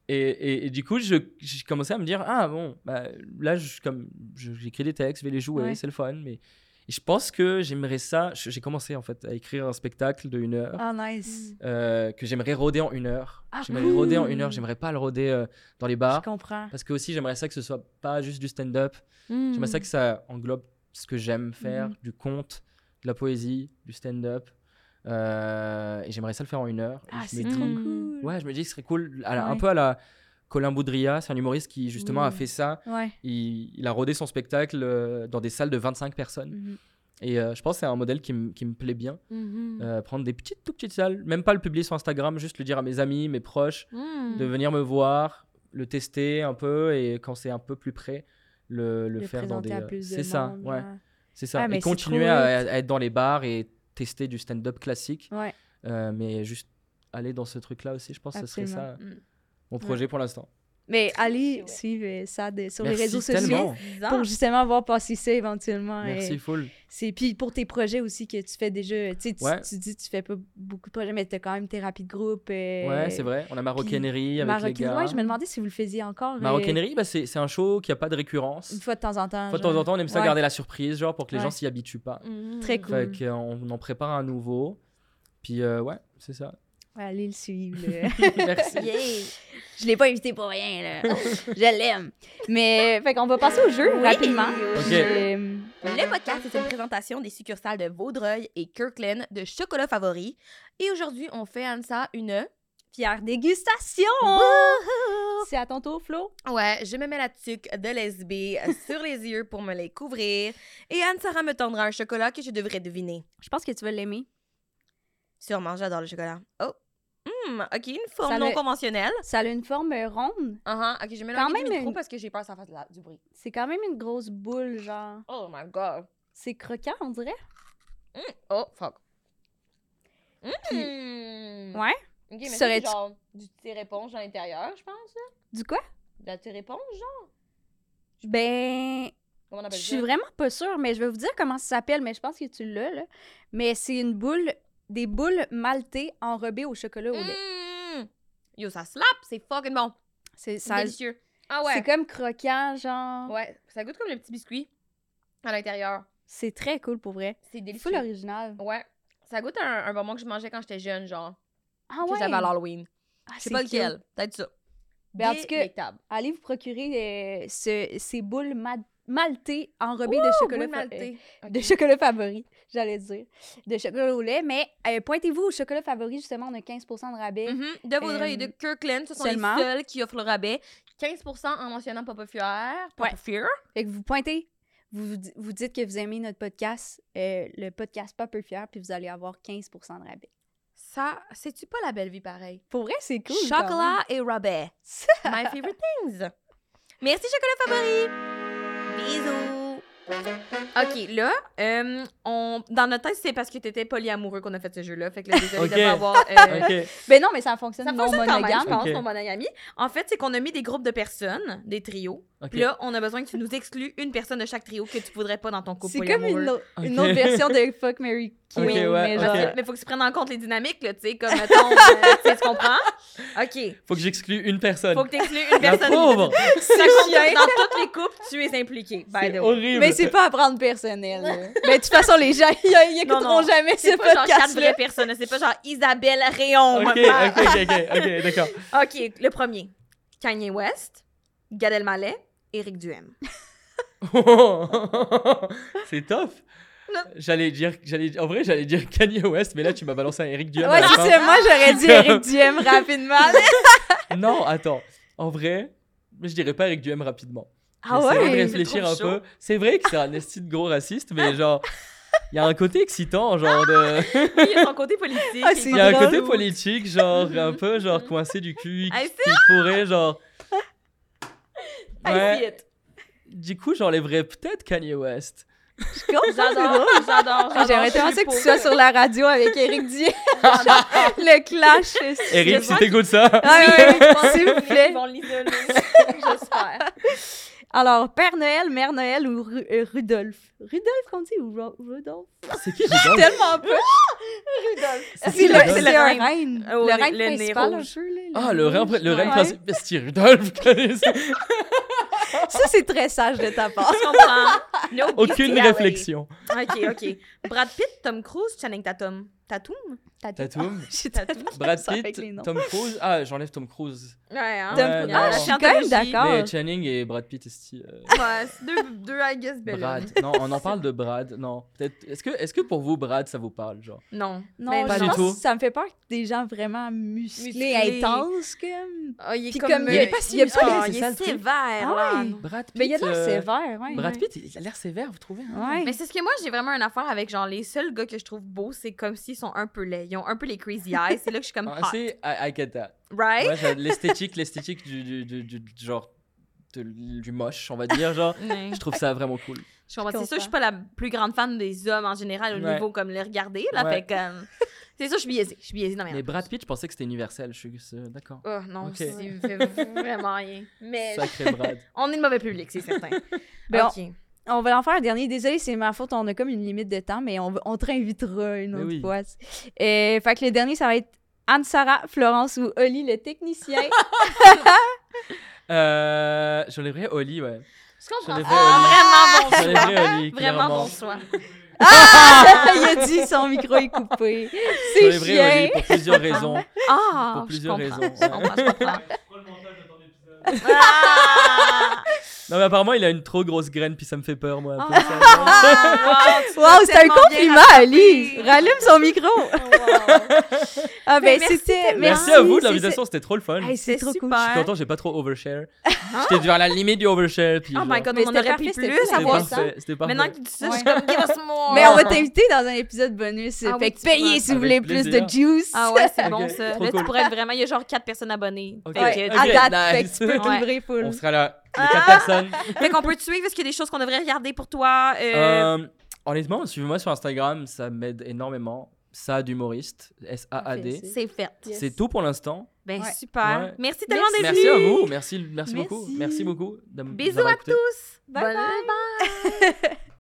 Et, et- et du coup, je, j'ai commencé à me dire Ah bon, bah, là, je- comme je- j'écris des textes, je vais les jouer, Ouais. c'est le fun. Mais et je pense que j'aimerais ça. je- J'ai commencé en fait à écrire un spectacle de une heure Ah, nice. euh, que j'aimerais roder en une heure. Ah, j'aimerais le roder en une heure, j'aimerais pas le roder euh, dans les Je bars. comprends. Parce que aussi, j'aimerais ça que ce soit pas juste du stand-up. J'aimerais ça que ça englobe ce que j'aime faire, Mhm. du conte, de la poésie, du stand-up. Euh, et j'aimerais ça le faire en une heure. Ah, je c'est me trop dis- Mm. cool. Ouais, je me dis que ce serait cool. à la- Un peu à la Colin Boudria, c'est un humoriste qui justement a Mm. fait ça. Ouais. Il, il a rodé son spectacle euh, dans des salles de 25 personnes. Mhm. Et euh, je pense que c'est un modèle qui, me- qui me plaît bien. Mhm. Euh, prendre des petites, tout petites salles, même pas le publier sur Instagram, juste le dire à mes amis, mes proches, Mm. de venir me voir, le tester un peu et quand c'est un peu plus près, le, le Le faire dans des. c'est ça, ouais. C'est ça. Ah, et continuer à, à être dans les bars et tester du stand-up classique. Ouais, Euh, mais juste aller dans ce truc-là aussi, je pense que ce serait ça Mm. mon projet pour l'instant. Mais allez vrai. suivre euh, ça de- sur les réseaux sociaux pour justement voir passer ça éventuellement. Merci, et full. C'est puis pour tes projets aussi que tu fais déjà, tu sais, tu, Ouais. tu dis que tu fais pas beaucoup de projets, mais tu as quand même thérapie de groupe. euh, Ouais, c'est vrai. On a Maroquinerie avec les Maroquinerie, gars. ouais, je me demandais si vous le faisiez encore. euh, Maroquinerie, bah, c'est c'est un show qui a pas de récurrence. Une fois de temps en temps. Une fois de temps en temps, on aime ça Ouais. garder la surprise, genre pour que les Ouais. gens s'y habituent pas. Mm. Très cool. Fait qu'on on en prépare un nouveau. Puis euh, ouais, c'est ça. Allez le suivre. là. Merci. Yeah. je l'ai pas invité pour rien, là. je l'aime. Mais, fait qu'on va passer au jeu Oui. rapidement. Le podcast est une présentation des succursales de Vaudreuil et Kirkland de chocolat favori. Et aujourd'hui, on fait, Ansa, une... Fière dégustation! C'est à ton tour, Flo? Ouais, je me mets la tuque de lesbé sur les yeux pour me les couvrir. Et Anne-Sara me tendra un chocolat que je devrais deviner. Je pense que tu vas l'aimer. Sûrement, j'adore le chocolat. Oh! Hum, ok, une forme Ça non le- conventionnelle. Ça a une forme ronde. Uh Ok, je mets Quand le même micro une- parce que j'ai peur que ça fasse la- du bruit. C'est quand même une grosse boule, genre. Oh my god. C'est croquant, on dirait. Oh, fuck. Hum. Ouais. Ok, mais c'est genre du tire-éponge à l'intérieur, je pense. Là. Du quoi? De la tire-éponge, genre? Ben, Comment on je suis vraiment pas sûre, mais je vais vous dire comment ça s'appelle, mais je pense que tu l'as, là. Mais c'est une boule, des boules maltées enrobées au chocolat au lait. Mmh. Yo, ça slap, c'est fucking bon. C'est ça. délicieux. Ah C'est comme croquant, genre. Ouais, ça goûte comme le petit biscuit à l'intérieur. C'est très cool pour vrai. C'est délicieux. Full original. Ouais. Ça goûte un, un bonbon que je mangeais quand j'étais jeune, genre. Ah Que j'avais à l'Halloween. Ah, Je sais c'est pas lequel. Peut-être ça. Ben, en tout cas, Délectable. allez vous procurer euh, ce- ces boules ma- maltées enrobées de chocolat, fa- maltais. euh, de chocolat favori, j'allais dire, de chocolat au lait. Mais euh, pointez-vous au chocolat favori, justement, on a 15 de rabais. Mhm. De Vaudreuil et de Euh, Kirkland, ce sont seulement. les seuls qui offrent le rabais. 15 en mentionnant Papa Fier. Papa Ouais. Fier. Fait que vous pointez, vous, vous di- vous dites que vous aimez notre podcast, euh, le podcast Pas peu fier, puis vous allez avoir 15 de rabais. Ça, c'est-tu pas la belle vie pareil? Pour vrai, c'est cool. Chocolat et rabais. My favorite things. Merci, chocolat favori. Bisous. OK, là, euh, on, dans notre tête, c'est parce que t'étais polyamoureux qu'on a fait ce jeu-là. Fait que là, désolé Ok. de pas avoir... euh. Ben non, mais ça fonctionne Ça non fonctionne quand même, je monogame. pense, Ok. non monogamy. En fait, c'est qu'on a mis des groupes de personnes, des trios. Ok. Puis là, on a besoin que tu nous exclues une personne de chaque trio que tu voudrais pas dans ton couple C'est comme une, autre- une autre version de Fuck Mary Kill. Ok, ouais, mais genre, Mais faut que tu prennes en compte les dynamiques, là, tu sais, comme, mettons, euh, tu comprends? OK. Faut que j'exclue une personne. Faut que tu exclues une personne. pauvre! Ça compte dans toutes les couples, tu es impliqué, by C'est the way. horrible. Mais c'est pas à prendre personnel. Mais de toute façon, les gens, ils, écouteront non. jamais ce C'est pas genre quatre vraies personnes, c'est pas genre Isabelle Réon. Ok, ok, ok, ok, d'accord. OK, le premier. Kanye West, Gad Elmaleh, Éric Duhem. c'est tough. Non. J'allais dire, j'allais, en vrai, j'allais dire Kanye West, mais là, tu m'as balancé un Eric Duhem. Ouais, la c'est. Moi, j'aurais dit Eric Duhem rapidement. Non, attends. En vrai, je dirais pas Eric Duhem rapidement. Ah ouais? de c'est réfléchir trop un chaud. peu. C'est vrai que c'est un esti de gros raciste, mais genre, il y a un côté excitant, genre de. Il y a son côté politique. Ah, il y a un côté politique, genre un peu genre coincé du cul, see qui pourrait genre. I see it. Du coup, j'enlèverais peut-être Kanye West. J'adore. J'adore, J'aimerais tellement ça que tu sois sur la radio avec Eric Duhem. le clash. Eric, si t'écoutes ça. Ah oui, oui, oui, s'il vous plaît. Ils vont l'isoler, j'espère. Alors, Père Noël, Mère Noël ou Ru- euh, Rudolph? Rudolph, qu'on dit, ou Ru- Rudolph? C'est qui Rudolph Tellement peu. C'est le, Rudolph c'est le reine. reine. Oh, le le- reine le nez principal, un rouge. peu, là, Ah, le reine, le reine Ouais. principal. C'est Rudolph. Ça, c'est très sage de ta part. Je comprends. No Aucune réflexion. OK, OK. Brad Pitt, Tom Cruise, Channing Tatum. Tatum? Tatum. Pas Brad Pitt. Tom Cruise. Ah, j'enlève Tom Cruise. Ouais, hein? Tom Cruise. non. Ah, je suis quand même d'accord. Mais Channing et Brad Pitt, est euh, Ouais, c'est deux, deux, I guess, belles Brad. Non, on en parle de Brad. Non, peut-être. Est-ce que, est-ce que pour vous, Brad, ça vous parle, genre? Non. Non, Mais pas je du pense tout. ça me fait peur que des gens vraiment musclés, Musclés. intenses, comme. Ah, il est Puis comme... comme, il est pas si musclé, Ah, c'est il est sévère, Ah là. ouais. Brad Pitt. Mais il y a l'air euh, sévère, ouais. Brad. Pitt, il a l'air sévère, vous trouvez hein? Ouais. Mais c'est ce que moi, j'ai vraiment une affaire avec, genre, les seuls gars que je trouve beaux, c'est comme s'ils sont un peu laids. Ils ont un peu les crazy eyes. C'est là que je suis comme Ah, hot. c'est I, I get that. Right? Ouais, l'esthétique, l'esthétique du, du, du, du- du genre de- du moche, on va dire, genre. Je trouve ça vraiment cool. Je comprends. Je C'est sûr, je suis pas la plus grande fan des hommes en général au Ouais. niveau comme les regarder, là. Ouais. Fait que. euh, c'est sûr, je suis biaisée. Je suis biaisée dans mes Mais Brad Pitt, je pensais que c'était universel. Je suis euh, d'accord. Oh non, Ok. c'est vraiment rien. Mais Sacré Brad. on est le mauvais public, c'est certain. Ben, ok. On va en faire un dernier. Désolé, c'est ma faute. On a comme une limite de temps, mais on, va- on te réinvitera une autre oui. fois. Euh, fait que le dernier, ça va être Anne-Sara, Florence ou Oli, le technicien. Euh, J'enlèverais Oli, ouais. Je comprends. Je Ah, vraiment bon choix. J'enlèverais Oli, Vraiment bon choix. Il a dit son micro est coupé. C'est J'enlèverais Oli chien. pour plusieurs raisons. Ah, Pour je plusieurs comprends, raisons, Je comprends, je comprends. Ah! Non, mais apparemment, il a une trop grosse graine, puis ça me fait peur, moi. Un peu, Ah. ça. C'est un compliment. Ali. Rallume son micro. Ah, ben, merci c'était. Merci à vous de l'invitation, c'était trop le fun. Hey, c'est trop cool. super. Je suis content, j'ai pas trop overshare. J'étais vers la limite du overshare. Puis Oh genre, my god, Mais on aurait c'était plus fun. à C'était voir ça. Maintenant que tu dis ça, je suis comme, give us more. Mais on va t'inviter dans un épisode bonus. Ah fait que tu payez si vous voulez plus de juice. Ah ouais, c'est bon ça. Là, cool. tu pourrais être vraiment. Il y a genre 4 personnes abonnées. À date, fait que tu peux t'ouvrir full. On sera là, les Ah! quatre personnes. Fait qu'on peut te suivre. Est-ce qu'il y a des choses qu'on devrait regarder pour toi? Euh, Euh, honnêtement, suivez-moi sur Instagram, ça m'aide énormément. Ça d'humoriste, S-A-A-D. C'est fait. Yes. C'est tout pour l'instant. Ben Ouais. super. Ouais. Merci tellement d'être Merci à vous. Merci, merci, beaucoup. Merci. Merci beaucoup. de m- Bisous à tous. Bye. bye.